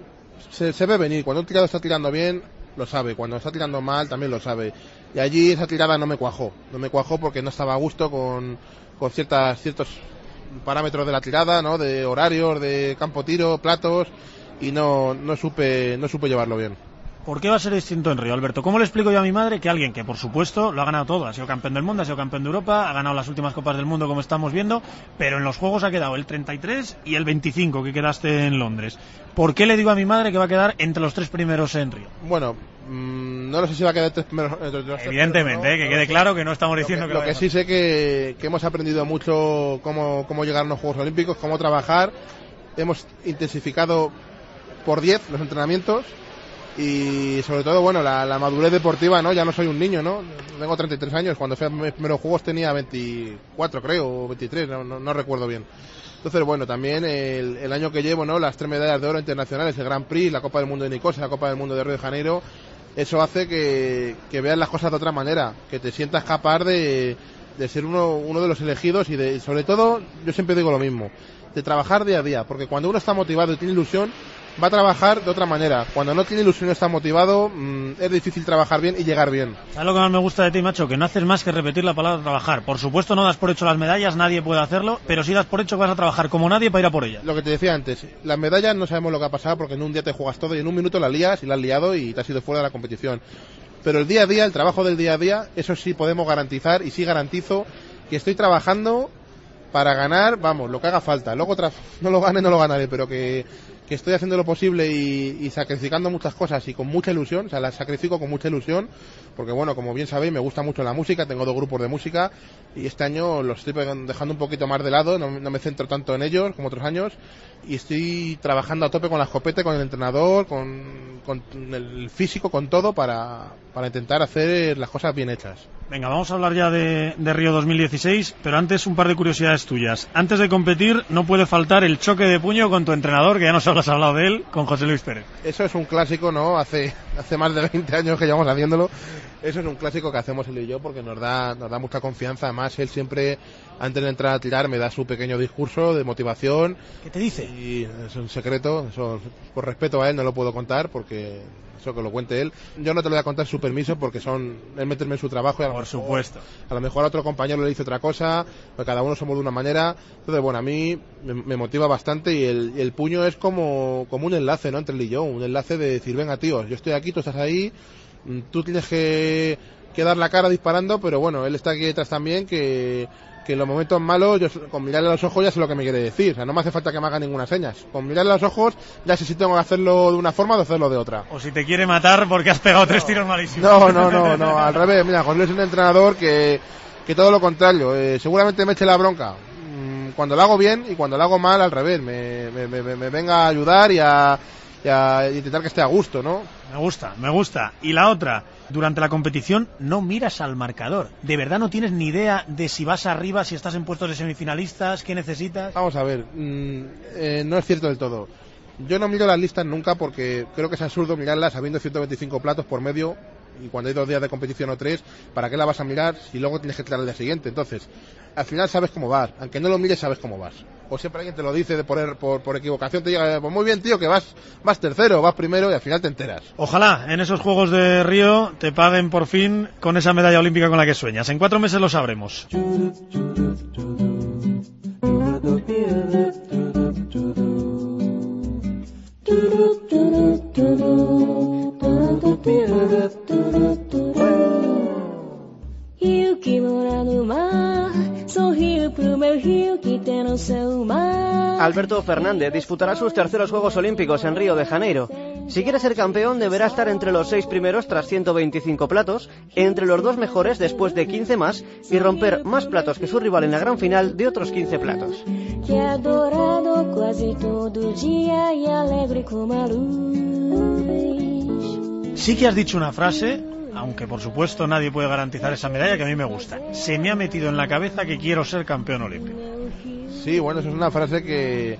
se, se ve venir. Cuando un tirador está tirando bien, lo sabe. Cuando está tirando mal, también lo sabe. Y allí esa tirada no me cuajó. No me cuajó porque no estaba a gusto con, con ciertas, ciertos parámetros de la tirada, ¿no? De horarios, de campo tiro, platos, y no, no supe, no supe llevarlo bien. ¿Por qué va a ser distinto en Río, Alberto? ¿Cómo le explico yo a mi madre que alguien que, por supuesto, lo ha ganado todo, ha sido campeón del mundo, ha sido campeón de Europa, ha ganado las últimas copas del mundo, como estamos viendo, pero en los Juegos ha quedado el 33 y el 25 que quedaste en Londres? ¿Por qué le digo a mi madre que va a quedar entre los tres primeros en Río? Bueno, mmm, no lo sé si va a quedar tres primeros. entre los tres Evidentemente, primeros, eh, que no, quede no claro que no estamos Lo diciendo que, que, lo vaya que sí sé que, que hemos aprendido mucho cómo, cómo llegar a los Juegos Olímpicos, cómo trabajar. Hemos intensificado por 10 los entrenamientos y sobre todo, bueno, la, madurez deportiva, ¿no? Ya no soy un niño, ¿no? Tengo 33 años, cuando fui a mis primeros Juegos tenía 24, creo, o 23, no, no, no recuerdo bien. Entonces, bueno, también el, el año que llevo, ¿no? Las tres medallas de oro internacionales, el Grand Prix, la Copa del Mundo de Nicosia, la Copa del Mundo de Río de Janeiro, eso hace que, que veas las cosas de otra manera, que te sientas capaz de, de ser uno, uno de los elegidos y de, sobre todo, yo siempre digo lo mismo, de trabajar día a día, porque cuando uno está motivado y tiene ilusión, va a trabajar de otra manera. Cuando no tiene ilusión está motivado, mmm, es difícil trabajar bien y llegar bien. ¿Sabes lo que más me gusta de ti, macho? Que no haces más que repetir la palabra trabajar. Por supuesto, no das por hecho las medallas, nadie puede hacerlo, pero sí das por hecho que vas a trabajar como nadie para ir a por ellas. Lo que te decía antes, las medallas no sabemos lo que ha pasado porque en un día te juegas todo y en un minuto la lías y la has liado y te has ido fuera de la competición. Pero el día a día, el trabajo del día a día, eso sí podemos garantizar y sí garantizo que estoy trabajando para ganar, vamos, lo que haga falta. Luego [LAUGHS] no lo gane, no lo ganaré, pero que, que estoy haciendo lo posible y, y sacrificando muchas cosas y con mucha ilusión, o sea, las sacrifico con mucha ilusión, porque bueno, como bien sabéis, me gusta mucho la música, tengo dos grupos de música y este año los estoy dejando un poquito más de lado, no, no me centro tanto en ellos como otros años y estoy trabajando a tope con la escopeta, con el entrenador, con, con el físico, con todo para, para intentar hacer las cosas bien hechas. Venga, vamos a hablar ya de, de Río 2016, pero antes un par de curiosidades tuyas. Antes de competir no puede faltar el choque de puño con tu entrenador, que ya nos habrás hablado de él, con José Luis Pérez. Eso es un clásico, ¿no? Hace, hace más de 20 años que llevamos haciéndolo. Eso es un clásico que hacemos él y yo porque nos da, nos da mucha confianza. Además, él siempre, antes de entrar a tirar, me da su pequeño discurso de motivación. ¿Qué te dice? Y es un secreto, eso por respeto a él no lo puedo contar porque eso que lo cuente él. Yo no te lo voy a contar su permiso porque son él meterme en su trabajo y a lo Por mejor- supuesto. a lo mejor a otro compañero le dice otra cosa, pues cada uno somos de una manera. Entonces, bueno, a mí me, me motiva bastante y el, puño es como, como un enlace, ¿no? Entre él y yo, un enlace de decir, venga, tío, yo estoy aquí, tú estás ahí, mm, tú tienes que, que dar la cara disparando, pero bueno, él está aquí detrás también, que, que en los momentos malos, yo con mirarle a los ojos ya sé lo que me quiere decir. O sea, no me hace falta que me haga ninguna señas. Con mirarle a los ojos ya sé si tengo que hacerlo de una forma o de hacerlo de otra. O si te quiere matar porque has pegado tres tiros malísimos. No, no, no, no, al revés. Mira, José es un entrenador que, que todo lo contrario. eh, seguramente me eche la bronca mm, cuando lo hago bien y cuando lo hago mal, al revés. Me, me, me- me venga a ayudar y a, y a intentar que esté a gusto, ¿no? Me gusta, me gusta. Y la otra, durante la competición no miras al marcador. De verdad no tienes ni idea de si vas arriba, si estás en puestos de semifinalistas, qué necesitas. Vamos a ver, mm, eh, no es cierto del todo. Yo no miro las listas nunca porque creo que es absurdo mirarlas habiendo 125 platos por medio y cuando hay dos días de competición o tres, ¿para qué la vas a mirar si luego tienes que tirar al día siguiente? Entonces, al final sabes cómo vas, aunque no lo mires sabes cómo vas. O siempre alguien te lo dice de por, por, por equivocación, te llega, pues muy bien tío, que vas, vas tercero, vas primero y al final te enteras. Ojalá en esos Juegos de Río te paguen por fin con esa medalla olímpica con la que sueñas. En cuatro meses lo sabremos. Alberto Fernández disputará sus terceros Juegos Olímpicos en Río de Janeiro. Si quiere ser campeón deberá estar entre los seis primeros tras 125 platos, entre los dos mejores después de 15 más y romper más platos que su rival en la gran final de otros 15 platos. Que Sí que has dicho una frase, aunque por supuesto nadie puede garantizar esa medalla que a mí me gusta. Se me ha metido en la cabeza que quiero ser campeón olímpico. Sí, bueno, eso es una frase que,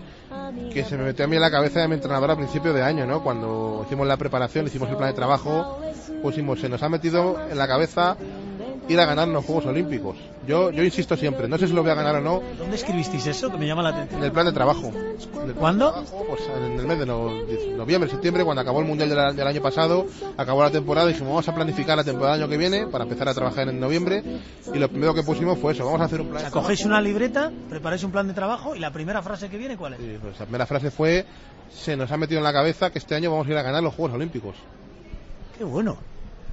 que se me metió a mí en la cabeza de mi entrenador a principio de año, ¿no? Cuando hicimos la preparación, hicimos el plan de trabajo, pusimos, se nos ha metido en la cabeza ir a ganar los Juegos Olímpicos. Yo, yo insisto siempre, no sé si lo voy a ganar o no, ¿Dónde escribisteis eso? Que me llama la atención. en el plan de trabajo. De ¿Cuándo? trabajo, Pues en el mes de no- de noviembre, septiembre, cuando acabó el Mundial del, del año pasado, acabó la temporada, dijimos, vamos a planificar la temporada del año que viene para empezar a trabajar en noviembre. Y lo primero que pusimos fue eso, vamos a hacer un O plan sea, de trabajo. cogéis una libreta, preparáis un plan de trabajo y la primera frase que viene, ¿cuál es? Sí, pues la primera frase fue, se nos ha metido en la cabeza que este año vamos a ir a ganar los Juegos Olímpicos. Qué bueno.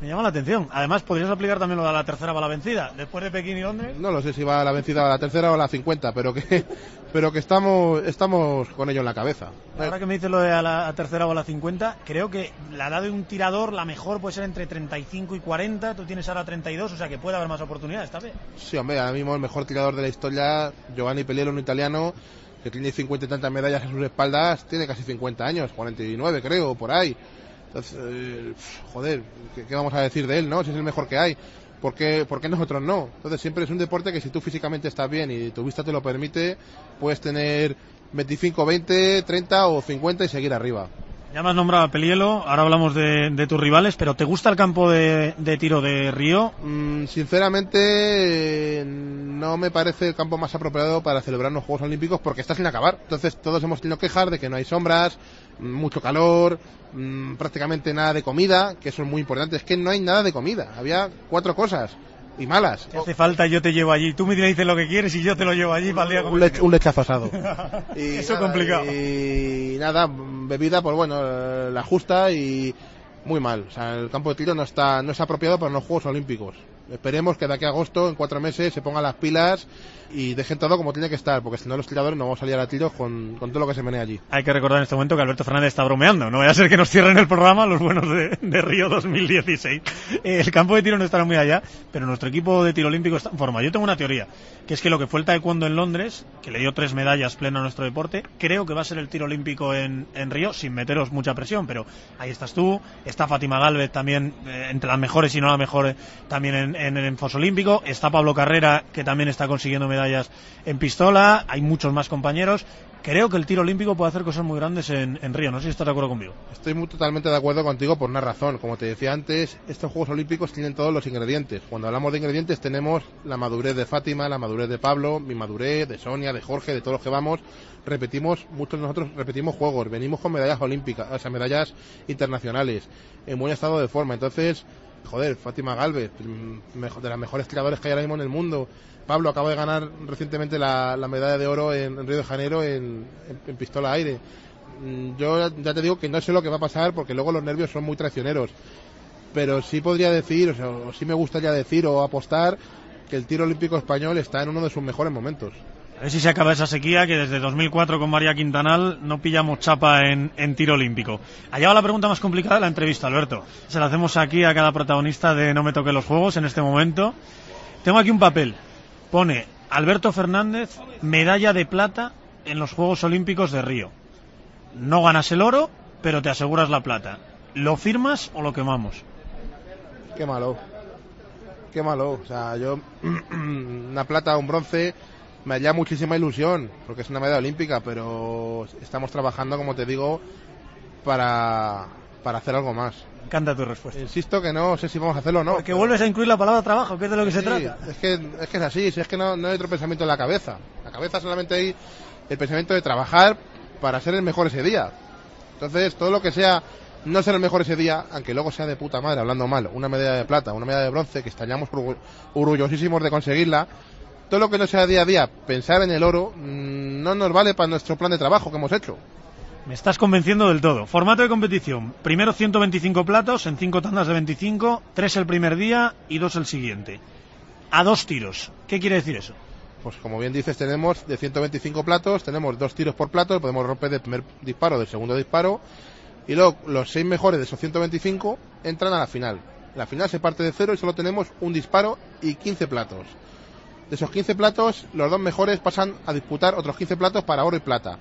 Me llama la atención. Además, podrías aplicar también lo de la tercera bala vencida. Después de Pekín y Londres. No lo sé si va a la vencida a la tercera o a la 50, pero que, pero que estamos, estamos con ello en la cabeza. Ahora que me dices lo de a la tercera o a la 50, creo que la edad de un tirador, la mejor puede ser entre 35 y 40. Tú tienes ahora 32, o sea que puede haber más oportunidades, ¿está bien? Sí, hombre, ahora mismo el mejor tirador de la historia, Giovanni Peliero, un italiano, que tiene 50 y tantas medallas a sus espaldas, tiene casi 50 años, 49 creo, por ahí. Entonces, eh, joder, ¿qué, qué vamos a decir de él, no? Si es el mejor que hay. ¿Por qué, por qué nosotros no? Entonces siempre es un deporte que si tú físicamente estás bien y tu vista te lo permite, puedes tener 25, 20, 30 o 50 y seguir arriba. Ya me has nombrado a Pelielo, ahora hablamos de, de tus rivales, pero ¿te gusta el campo de, tiro de Río? Mm, sinceramente, no me parece el campo más apropiado para celebrar los Juegos Olímpicos porque está sin acabar. Entonces, todos hemos tenido quejar de que no hay sombras, mm, mucho calor, mm, prácticamente nada de comida, que eso es muy importante. Es que no hay nada de comida. Había cuatro cosas y malas. Si hace falta, yo te llevo allí. Tú me dices lo que quieres y yo te lo llevo allí para el día Un, lech- un lechazo asado. [LAUGHS] Eso nada, complicado. Y nada, bebida, pues bueno, eh, la justa y muy mal. O sea, el campo de tiro no está, no es apropiado para los Juegos Olímpicos. Esperemos que de aquí a agosto, en cuatro meses, se pongan las pilas y dejen todo como tiene que estar, porque si no los tiradores no vamos a salir a tiros con, con todo lo que se menea allí. Hay que recordar en este momento que Alberto Fernández está bromeando. No vaya a ser que nos cierren el programa los buenos de, de Río 2016. Eh, El campo de tiro no estará muy allá, pero nuestro equipo de tiro olímpico está en forma. Yo tengo una teoría, que es que lo que fue el taekwondo en Londres, que le dio tres medallas pleno a nuestro deporte, creo que va a ser el tiro olímpico en, en Río, sin meteros mucha presión, pero ahí estás tú, está Fátima Galvez también, eh, entre las mejores y no la mejor, eh, también en, en el Foso Olímpico, está Pablo Carrera, que también está consiguiendo medallas en pistola, hay muchos más compañeros. Creo que el tiro olímpico puede hacer cosas muy grandes en, en Río. No sé si estás de acuerdo conmigo. Estoy muy totalmente de acuerdo contigo por una razón. Como te decía antes, estos Juegos Olímpicos tienen todos los ingredientes. Cuando hablamos de ingredientes tenemos la madurez de Fátima, la madurez de Pablo, mi madurez, de Sonia, de Jorge, de todos los que vamos. Repetimos, muchos de nosotros repetimos juegos, venimos con medallas olímpicas, o sea, medallas internacionales, en buen estado de forma. Entonces, joder, Fátima Galvez, mm, de las mejores tiradores que hay ahora mismo en el mundo. Pablo acaba de ganar recientemente la, la medalla de oro en, Río de Janeiro en, en- pistola aire. Mm, Yo ya te digo que no sé lo que va a pasar porque luego los nervios son muy traicioneros. Pero sí podría decir, o, sea, o sí me gustaría decir o apostar que el tiro olímpico español está en uno de sus mejores momentos. Ver si se acaba esa sequía que desde 2004 con María Quintanal no pillamos chapa en, tiro olímpico. Allá va la pregunta más complicada de la entrevista, Alberto. Se la hacemos aquí a cada protagonista de No me toque los juegos en este momento. Tengo aquí un papel. Pone Alberto Fernández, medalla de plata en los Juegos Olímpicos de Río. No ganas el oro, pero te aseguras la plata. ¿Lo firmas o lo quemamos? Qué malo. Qué malo. O sea, yo [CLEARS THROAT] una plata un bronce me haría muchísima ilusión porque es una medalla olímpica, pero estamos trabajando, como te digo, para, para hacer algo más. Me encanta tu respuesta. Insisto que no sé si vamos a hacerlo o no. Porque vuelves a incluir la palabra trabajo, que es de lo que se trata. Es que, es que es así, es que no, no hay otro pensamiento en la cabeza. La cabeza solamente hay el pensamiento de trabajar para ser el mejor ese día. Entonces, todo lo que sea no ser el mejor ese día, aunque luego sea de puta madre, hablando mal, una medalla de plata, una medalla de bronce, que estaríamos orgu- orgullosísimos de conseguirla, todo lo que no sea día a día, pensar en el oro, mm, no nos vale para nuestro plan de trabajo que hemos hecho. Me estás convenciendo del todo. Formato de competición. Primero 125 platos en cinco tandas de 25, tres el primer día y dos el siguiente. A dos tiros. ¿Qué quiere decir eso? Pues como bien dices, tenemos de 125 platos, tenemos dos tiros por plato, podemos romper del primer disparo, del segundo disparo, y luego los seis mejores de esos 125 entran a la final. La final se parte de cero y solo tenemos un disparo y 15 platos. De esos 15 platos, los dos mejores pasan a disputar otros 15 platos para oro y plata.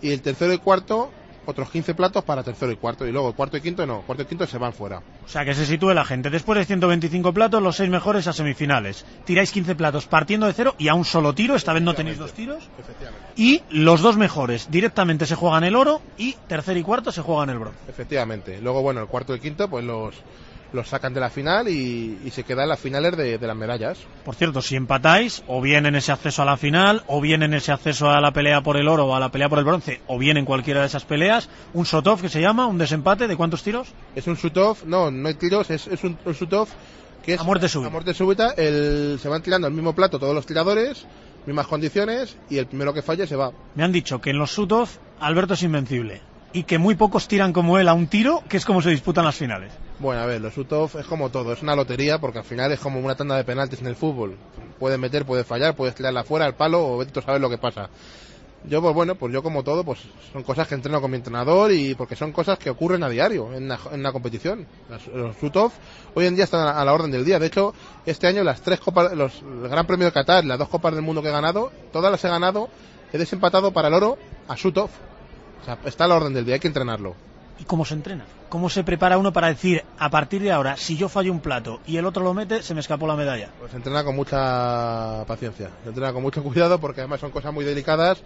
Y el tercero y cuarto, otros 15 platos para tercero y cuarto. Y luego el cuarto y quinto no, cuarto y quinto se van fuera. O sea, que se sitúe la gente. Después de 125 platos, los seis mejores a semifinales. Tiráis 15 platos partiendo de cero y a un solo tiro. Esta vez no tenéis dos tiros. Efectivamente. Y los dos mejores directamente se juegan el oro y tercer y cuarto se juegan el bronce. Efectivamente. Luego, bueno, el cuarto y quinto, pues los, los sacan de la final y, y se quedan las finales de, de las medallas. Por cierto, si empatáis, o bien en ese acceso a la final, o bien en ese acceso a la pelea por el oro o a la pelea por el bronce, o bien en cualquiera de esas peleas, un shot-off que se llama, un desempate, ¿de cuántos tiros? Es un shoot-off, no, no hay tiros, es, es un, un shoot-off que es A muerte súbita. a muerte súbita. El, se van tirando al mismo plato todos los tiradores, mismas condiciones, y el primero que falle se va. Me han dicho que en los shoot-off Alberto es invencible y que muy pocos tiran como él a un tiro, que es como se disputan las finales. Bueno, a ver, los shoot-off es como todo, es una lotería porque al final es como una tanda de penaltis en el fútbol. Puedes meter, puedes fallar, puedes tirarla fuera al palo o tú a saber lo que pasa. Yo, pues bueno, pues yo como todo, pues son cosas que entreno con mi entrenador y porque son cosas que ocurren a diario en la, en competición. Las- los shoot-off hoy en día están a, la orden del día. De hecho, este año las tres copas, los, el Gran Premio de Qatar, las dos copas del mundo que he ganado, todas las he ganado, he desempatado para el oro a shoot-off. O sea, está a la orden del día, hay que entrenarlo. ¿Y cómo se entrena? ¿Cómo se prepara uno para decir, a partir de ahora, si yo fallo un plato y el otro lo mete, se me escapó la medalla? Pues se entrena con mucha paciencia, se entrena con mucho [LAUGHS] cuidado porque además son cosas muy delicadas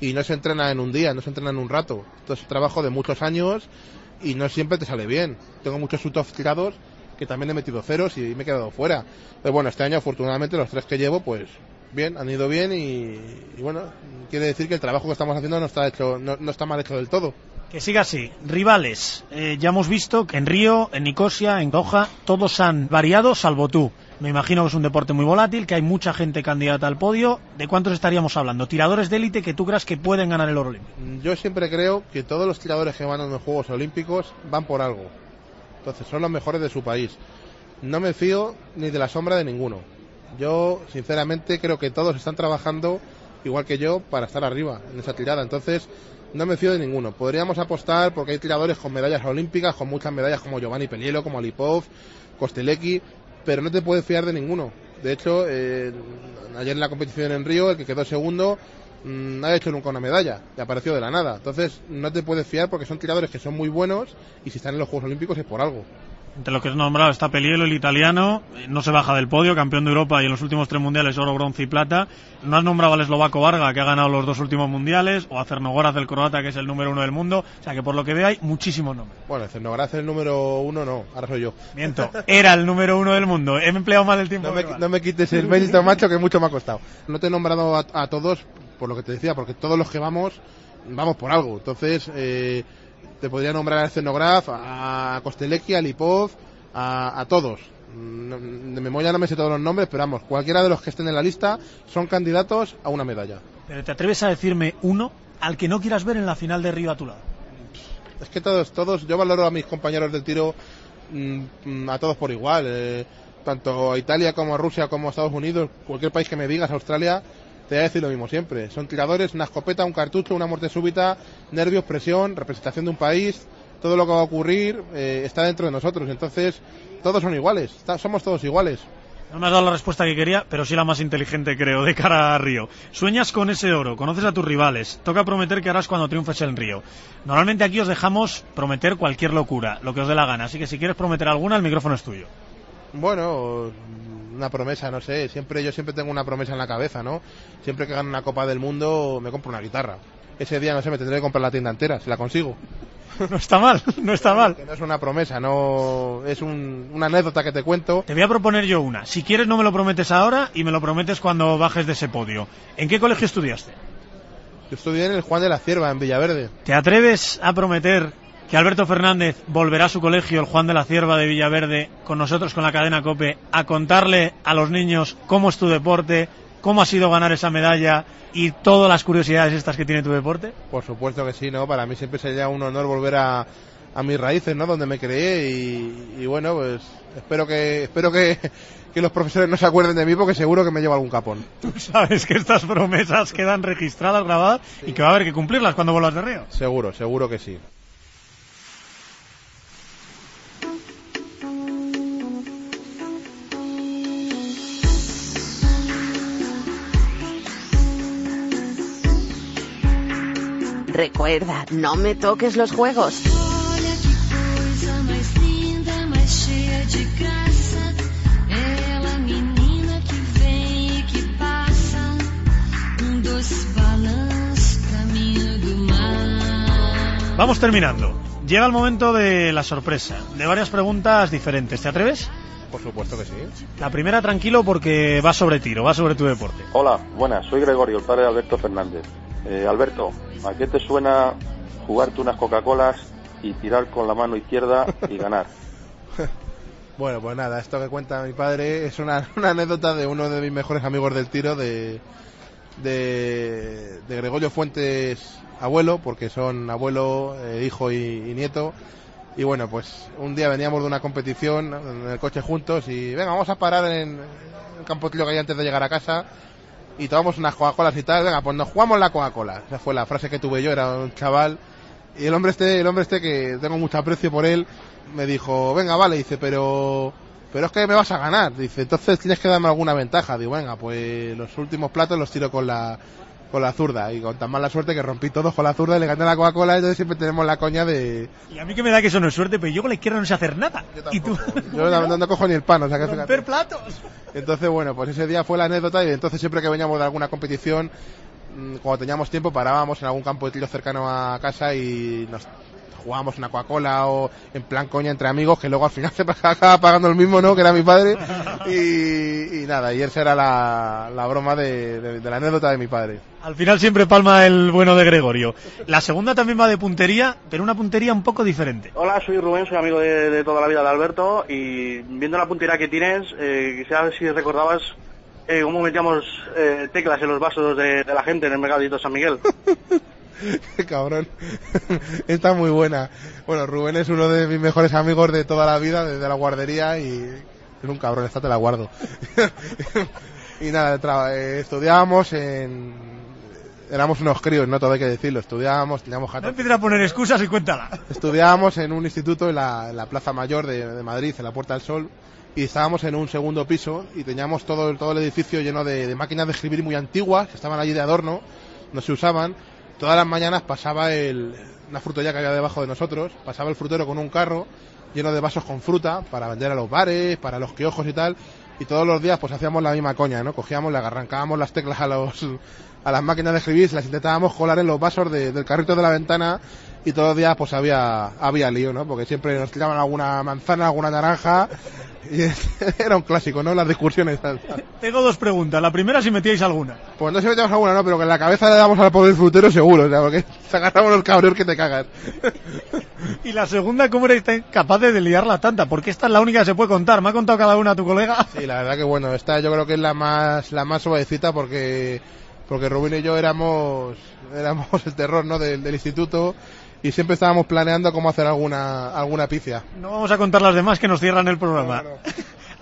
y no se entrena en un día, no se entrena en un rato. Esto es un trabajo de muchos años y no siempre te sale bien. Tengo muchos shoot-offs tirados que también he metido ceros y me he quedado fuera. Pero bueno, este año afortunadamente los tres que llevo, pues bien, han ido bien y, bueno, quiere decir que el trabajo que estamos haciendo no está hecho, no está mal hecho del todo. Que siga así. Rivales. Eh, ya hemos visto que en Río, en Nicosia, en Doha, todos han variado salvo tú. Me imagino que es un deporte muy volátil, que hay mucha gente candidata al podio. ¿De cuántos estaríamos hablando? Tiradores de élite que tú creas que pueden ganar el oro olímpico. Yo siempre creo que todos los tiradores que van a los Juegos Olímpicos van por algo. Entonces son los mejores de su país. no me fío ni de la sombra de ninguno. Yo, sinceramente, creo que todos están trabajando igual que yo para estar arriba en esa tirada. Entonces, no me fío de ninguno. Podríamos apostar porque hay tiradores con medallas olímpicas, con muchas medallas como Giovanni Pelielo, como Alipov, Kostelecki, pero no te puedes fiar de ninguno. De hecho, eh, ayer en la competición en Río, el que quedó segundo mm, no ha hecho nunca una medalla, le apareció de la nada. Entonces, no te puedes fiar porque son tiradores que son muy buenos y si están en los Juegos Olímpicos es por algo. Entre lo que es nombrado está Pelielo, el italiano, no se baja del podio, campeón de Europa y en los últimos tres mundiales oro, bronce y plata. No has nombrado al eslovaco Varga, que ha ganado los dos últimos mundiales, o a Cernogoraz, el croata, que es el número uno del mundo. O sea que por lo que veo hay muchísimos nombres. Bueno, Cernograz es el número uno, no, ahora soy yo. Miento, era el número uno del mundo. He empleado mal el tiempo. No me, verbal. no me quites el mérito, macho, que mucho me ha costado. No te he nombrado a, a todos por lo que te decía, porque todos los que vamos, vamos por algo. Entonces, eh, te podría nombrar a Escenograf, a Kostelecki, a Lipov, a, a todos. No- De memoria no me sé todos los nombres, pero vamos, cualquiera de los que estén en la lista son candidatos a una medalla. Pero te atreves a decirme uno al que no quieras ver en la final de Río a tu lado. Es que todos, todos, yo valoro a mis compañeros del tiro mm, a todos por igual. eh, tanto a Italia como a Rusia como a Estados Unidos, cualquier país que me digas, Australia, te voy a decir lo mismo siempre. Son tiradores, una escopeta, un cartucho, una muerte súbita, nervios, presión, representación de un país. Todo lo que va a ocurrir eh, está dentro de nosotros. Entonces, todos son iguales. está- somos todos iguales. No me has dado la respuesta que quería, pero sí la más inteligente, creo, de cara a Río. Sueñas con ese oro, conoces a tus rivales, toca prometer que harás cuando triunfes en Río. Normalmente aquí os dejamos prometer cualquier locura, lo que os dé la gana, así que si quieres prometer alguna, el micrófono es tuyo. Bueno, una promesa, no sé. Siempre yo siempre tengo una promesa en la cabeza, ¿no? Siempre que gano una Copa del Mundo me compro una guitarra. Ese día, no sé, me tendré que comprar la tienda entera, si la consigo. [LAUGHS] No está mal, [LAUGHS] no está mal. Que no es una promesa, no es un- una anécdota que te cuento. Te voy a proponer yo una. Si quieres no me lo prometes ahora y me lo prometes cuando bajes de ese podio. ¿En qué colegio estudiaste? Yo estudié en el Juan de la Cierva, en Villaverde. ¿Te atreves a prometer que Alberto Fernández volverá a su colegio, el Juan de la Cierva de Villaverde, con nosotros, con la cadena COPE, a contarle a los niños cómo es tu deporte, cómo ha sido ganar esa medalla y todas las curiosidades estas que tiene tu deporte? Por supuesto que sí, ¿no? Para mí siempre sería un honor volver a, a mis raíces, ¿no? Donde me creé y, y bueno, pues espero que espero que, que los profesores no se acuerden de mí porque seguro que me llevo algún capón. Tú sabes que estas promesas quedan registradas, grabadas y que va a haber que cumplirlas cuando vuelvas de Río. Seguro, seguro que sí. Recuerda, no me toques los juegos. Vamos terminando. Llega el momento de la sorpresa, de varias preguntas diferentes. ¿Te atreves? Por supuesto que sí. La primera tranquilo porque va sobre tiro, va sobre tu deporte. Hola, buenas, soy Gregorio, el padre de Alberto Fernández. Eh, Alberto, ¿a qué te suena jugarte unas Coca-Colas y tirar con la mano izquierda y ganar? [LAUGHS] Bueno, pues nada, esto que cuenta mi padre es una, [LAUGHS] una anécdota de uno de mis mejores amigos del tiro, de, de, Gregorio Fuentes, abuelo, porque son abuelo, eh, hijo y, nieto. Y bueno, pues un día veníamos de una competición en el coche juntos y venga, vamos a parar en el campo que hay antes de llegar a casa y tomamos unas Coca-Colas y tal, venga, pues nos jugamos la Coca-Cola. Esa fue la frase que tuve yo, era un chaval. Y el hombre este, el hombre este que tengo mucho aprecio por él, me dijo, venga, vale, dice, pero, pero es que me vas a ganar. Dice, entonces tienes que darme alguna ventaja. Digo, venga, pues los últimos platos los tiro con la, con la zurda. Y con tan mala suerte que rompí todos con la zurda y le gané la Coca-Cola, entonces siempre tenemos la coña de, Y a mí que me da que eso no es suerte, pero yo con la izquierda no sé hacer nada. y tú, [LAUGHS] yo no, no cojo ni el pan, o sea que romper platos. Entonces, bueno, pues ese día fue la anécdota y entonces siempre que veníamos de alguna competición, mm, cuando teníamos tiempo, parábamos en algún campo de tiro cercano a casa y nos jugábamos una Coca-Cola o en plan coña entre amigos, que luego al final [LAUGHS] se acaba pagando el mismo, ¿no? Que era mi padre. Y, y nada, y esa era la, la broma de, de- de la anécdota de mi padre. Al final siempre palma el bueno de Gregorio. La segunda también va de puntería, pero una puntería un poco diferente. Hola, soy Rubén, soy amigo de, de toda la vida de Alberto y viendo la puntería que tienes, eh, quisiera ver si recordabas eh, cómo metíamos eh, teclas en los vasos de, de la gente en el mercadito San Miguel. [LAUGHS] [LAUGHS] Cabrón. Está muy buena. Bueno, Rubén es uno de mis mejores amigos de toda la vida, desde la guardería y Es un cabrón, esta te la guardo. [LAUGHS] y nada, tra- eh, estudiábamos en... Éramos unos críos, no todo hay que decirlo. Estudiábamos, teníamos No 14 empieces a poner excusas y cuéntala. Estudiábamos en un instituto en la, en la Plaza Mayor de, de Madrid, en la Puerta del Sol, y estábamos en un segundo piso y teníamos todo, el- todo el edificio lleno de, de máquinas de escribir muy antiguas, que estaban allí de adorno, no se usaban. Todas las mañanas pasaba el, una frutería que había debajo de nosotros, pasaba el frutero con un carro lleno de vasos con fruta para vender a los bares, para los kioscos y tal. Y todos los días pues hacíamos la misma coña, ¿no? Cogíamos, le arrancábamos las teclas a los a las máquinas de escribir, las intentábamos colar en los vasos de- del carrito de la ventana y todos los días pues había había lío, ¿no? Porque siempre nos tiraban alguna manzana, alguna naranja y [LAUGHS] era un clásico, ¿no? Las discusiones. [LAUGHS] Tengo dos preguntas. La primera, si metíais alguna. Pues no si metíamos alguna, no, pero que en la cabeza le damos al pobre frutero seguro, o sea, porque te agarramos los cabreos que te cagas. [LAUGHS] Y la segunda, ¿cómo erais tan capaces de liarla tanta? Porque esta es la única que se puede contar. Me ha contado cada una tu colega. Sí, la verdad que bueno, esta yo creo que es la más la más suavecita porque porque Rubén y yo éramos éramos el terror, ¿no? del, del instituto y siempre estábamos planeando cómo hacer alguna alguna picia. No vamos a contar las demás que nos cierran el programa. [LAUGHS]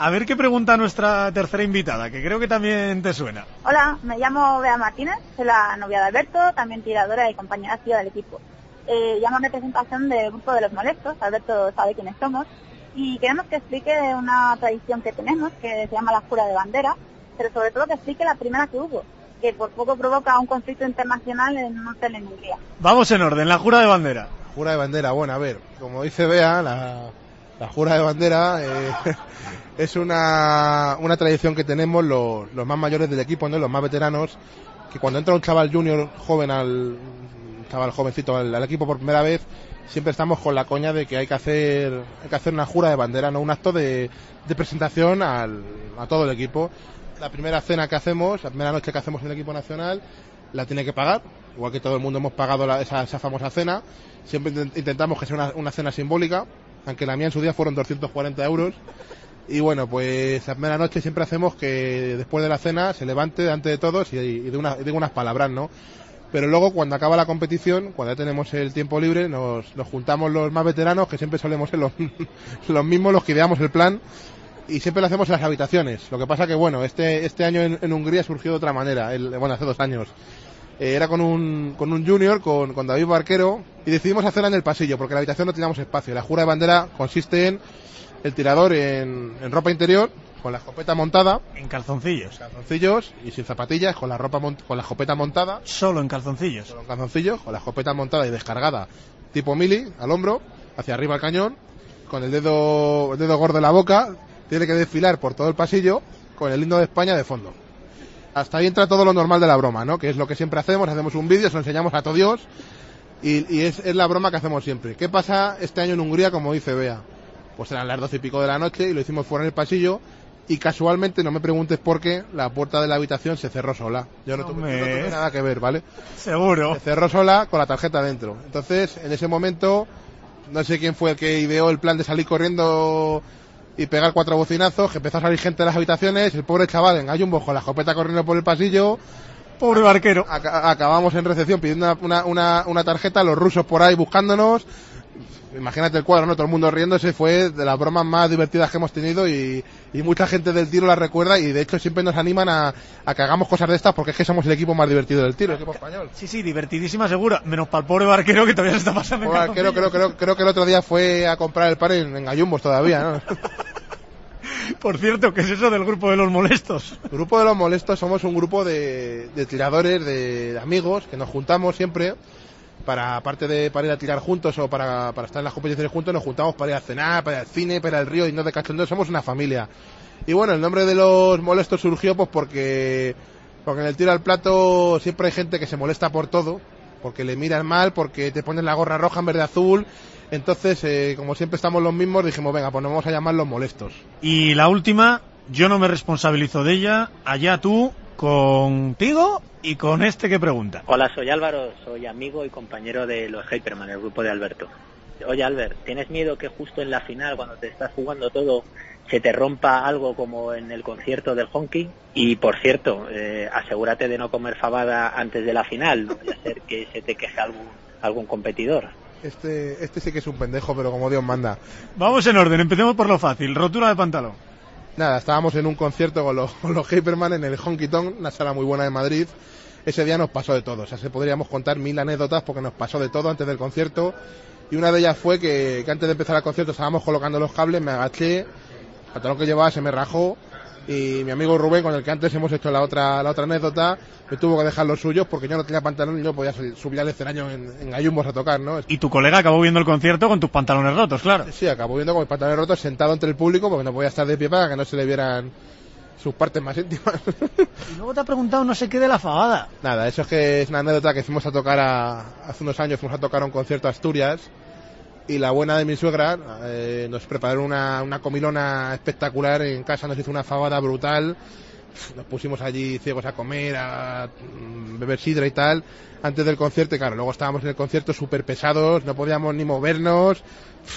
A ver qué pregunta nuestra tercera invitada, que creo que también te suena. Hola, me llamo Bea Martínez, soy la novia de Alberto, también tiradora y compañera activa del equipo. Eh, llamo en representación del grupo de los molestos, Alberto sabe quiénes somos, y queremos que explique una tradición que tenemos, que se llama la jura de bandera, pero sobre todo que explique la primera que hubo, que por poco provoca un conflicto internacional en un hotel en Hungría. Vamos en orden, la jura de bandera. Jura de bandera, bueno, a ver, como dice Bea, la, la jura de bandera eh, [LAUGHS] es una, una tradición que tenemos los, los más mayores del equipo, ¿no? los más veteranos, que cuando entra un chaval junior joven al chaval jovencito al, al equipo por primera vez, siempre estamos con la coña de que hay que hacer hay que hacer una jura de bandera, no un acto de, de presentación al, a todo el equipo. La primera cena que hacemos, la primera noche que hacemos en el equipo nacional, la tiene que pagar, igual que todo el mundo hemos pagado la- esa, esa famosa cena. Siempre intent- intentamos que sea una, cena simbólica, aunque la mía en su día fueron 240 euros. Y bueno, pues la primera noche siempre hacemos que después de la cena se levante delante de todos y, una- diga unas palabras, ¿no? Pero luego cuando acaba la competición, cuando ya tenemos el tiempo libre, nos, nos juntamos los más veteranos, que siempre solemos ser los, [LAUGHS] los mismos los que ideamos el plan, y siempre lo hacemos en las habitaciones. Lo que pasa que, bueno, este, este año en, en Hungría surgió de otra manera, el- bueno, hace dos años. Eh, era con un, con un junior, con, con David Barquero, y decidimos hacerla en el pasillo, porque en la habitación no teníamos espacio. La jura de bandera consiste en el tirador en, en ropa interior, con la escopeta montada, En calzoncillos. calzoncillos y sin zapatillas, con la ropa mont- con la escopeta montada, Solo en calzoncillos. con calzoncillos, con la escopeta montada y descargada, tipo mili, al hombro, hacia arriba al cañón, con el dedo, el dedo gordo en la boca, tiene que desfilar por todo el pasillo, con el himno de España de fondo. Hasta ahí entra todo lo normal de la broma, ¿no? Que es lo que siempre hacemos, hacemos un vídeo, se lo enseñamos a todo Dios, y, y es, es la broma que hacemos siempre. ¿Qué pasa este año en Hungría, como dice Bea? Pues eran las doce y pico de la noche y lo hicimos fuera en el pasillo, y casualmente, no me preguntes por qué, la puerta de la habitación se cerró sola. Yo no tuve, yo no tuve nada que ver, ¿vale? Seguro. Se cerró sola con la tarjeta dentro. Entonces, en ese momento, no sé quién fue el que ideó el plan de salir corriendo y pegar cuatro bocinazos, que empezó a salir gente de las habitaciones, el pobre chaval en gallumbo con la escopeta corriendo por el pasillo. Pobre barquero. Aca- acabamos en recepción pidiendo una, una, una, una tarjeta, los rusos por ahí buscándonos. Imagínate el cuadro, ¿no? Todo el mundo riéndose, fue de las bromas más divertidas que hemos tenido y, y mucha gente del tiro la recuerda y de hecho siempre nos animan a, a que hagamos cosas de estas porque es que somos el equipo más divertido del tiro, el equipo español. Sí, sí, divertidísima segura. Menos para el pobre barquero que todavía se está pasando en Bueno, creo, creo, creo, que el otro día fue a comprar el par en, en gallumbos todavía, ¿no? [LAUGHS] Por cierto, ¿qué es eso del grupo de los molestos? El grupo de los molestos somos un grupo de, de tiradores, de amigos, que nos juntamos siempre para, aparte de para ir a tirar juntos o para, para estar en las competiciones juntos, nos juntamos para ir a cenar, para ir al cine, para ir al río y no de cachondeo, somos una familia. Y bueno, el nombre de los molestos surgió pues porque, porque en el tiro al plato siempre hay gente que se molesta por todo, porque le miran mal, porque te ponen la gorra roja en vez de azul. Entonces, eh, como siempre estamos los mismos, dijimos, venga, pues nos vamos a llamar los molestos. Y la última, yo no me responsabilizo de ella. Allá tú, contigo y con este que pregunta. Hola, soy Álvaro, soy amigo y compañero de los Hyperman, el grupo de Alberto. Oye, Albert, ¿tienes miedo que justo en la final, cuando te estás jugando todo, se te rompa algo como en el concierto del Honky? Y por cierto, eh, asegúrate de no comer fabada antes de la final, no vaya a ser que se te queje algún, algún competidor. Este, este sí que es un pendejo, pero como Dios manda. Vamos en orden, empecemos por lo fácil. Rotura de pantalón. Nada, estábamos en un concierto con los, [LAUGHS] con los en el Honky Tonk, una sala muy buena de Madrid. Ese día nos pasó de todo, o sea, se podríamos contar mil anécdotas porque nos pasó de todo antes del concierto. Y una de ellas fue que, que antes de empezar el concierto estábamos colocando los cables, me agaché, el pantalón que llevaba se me rajó y mi amigo Rubén, con el que antes hemos hecho la otra, la otra anécdota, me tuvo que dejar los suyos porque yo no tenía pantalón y no podía subir- subir al escenario en, en gallumbos a tocar, ¿no? Y tu colega acabó viendo el concierto con tus pantalones rotos, claro. Sí, acabó viendo con mis pantalones rotos sentado entre el público porque no podía estar de pie para que no se le vieran sus partes más íntimas. Y luego te ha preguntado no sé qué de la fabada. Nada, eso es que es una anécdota que fuimos a tocar a- hace unos años, fuimos a tocar a un concierto a Asturias y la buena de mi suegra eh, nos preparó una, una comilona espectacular en casa, nos hizo una fabada brutal, nos pusimos allí ciegos a comer, a mm, beber sidra y tal, antes del concierto, y claro, luego estábamos en el concierto súper pesados, no podíamos ni movernos,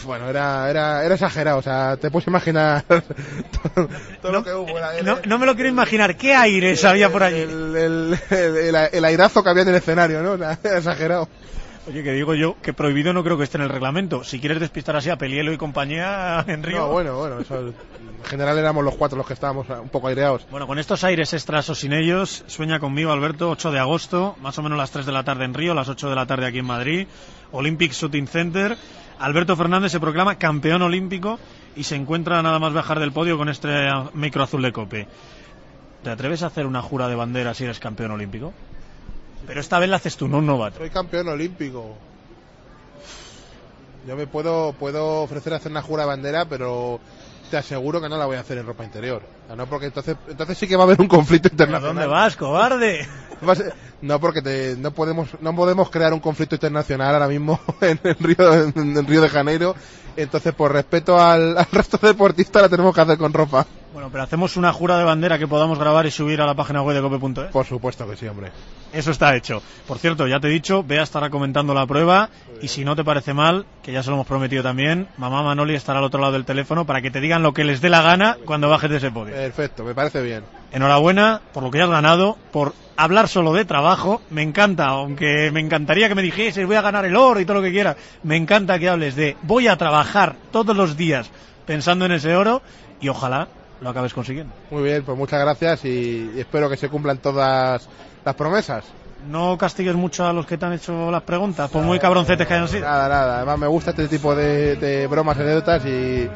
bueno, era, era, era exagerado, o sea, te puedes imaginar [LAUGHS] todo, todo lo que hubo. era- No, no me lo quiero imaginar. ¿Qué aires había por allí? el, el, el, el- el airazo que había en el escenario, ¿no? [LAUGHS] Era exagerado. Oye, que digo yo que prohibido no creo que esté en el reglamento. Si quieres despistar así a Pelielo y compañía [LAUGHS] en Río. No, bueno, bueno, eso, en general éramos los cuatro los que estábamos un poco aireados. Bueno, con estos aires extras o sin ellos, sueña conmigo, Alberto, 8 de agosto, más o menos las 3 de la tarde en Río, las 8 de la tarde aquí en Madrid, Olympic Shooting Center. Alberto Fernández se proclama campeón olímpico y se encuentra nada más bajar del podio con este micro azul de cope. ¿Te atreves a hacer una jura de bandera si eres campeón olímpico? Pero esta vez la haces tú, no un novato. Soy campeón olímpico. Yo me puedo, puedo ofrecer a hacer una jura de bandera, pero te aseguro que no la voy a hacer en ropa interior. No porque entonces, entonces sí que va a haber un conflicto ¿Pero internacional. dónde vas, cobarde? [LAUGHS] No, porque te- no podemos no podemos crear un conflicto internacional ahora mismo [LAUGHS] en, el Río, en, en Río de Janeiro. Entonces, por respeto al, al resto de deportistas, la tenemos que hacer con ropa. Bueno, pero hacemos una jura de bandera que podamos grabar y subir a la página web de cope.es. Por supuesto que sí, hombre. Eso está hecho. Por cierto, ya te he dicho, Bea estará comentando la prueba y si no te parece mal, que ya se lo hemos prometido también, mamá Manoli estará al otro lado del teléfono para que te digan lo que les dé la gana cuando bajes de ese podio. Perfecto, me parece bien. Enhorabuena por lo que has ganado, por hablar solo de trabajo. Me encanta, aunque me encantaría que me dijeses voy a ganar el oro y todo lo que quieras. Me encanta que hables de voy a trabajar todos los días pensando en ese oro y ojalá lo acabes consiguiendo. Muy bien, pues muchas gracias y espero que se cumplan todas las promesas. No castigues mucho a los que te han hecho las preguntas, por muy cabroncetes que hayan sido. Nada, nada. Además me gusta este tipo de, de bromas, anécdotas y,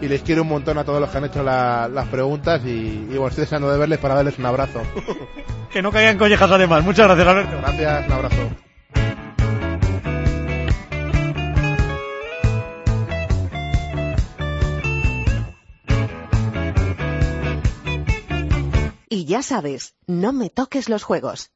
y les quiero un montón a todos los que han hecho la- las preguntas y, y bueno, estoy deseando de verles para darles un abrazo. [LAUGHS] Que no caigan collejas además. Muchas gracias, Alberto. Gracias, un abrazo. Y ya sabes, no me toques los juegos.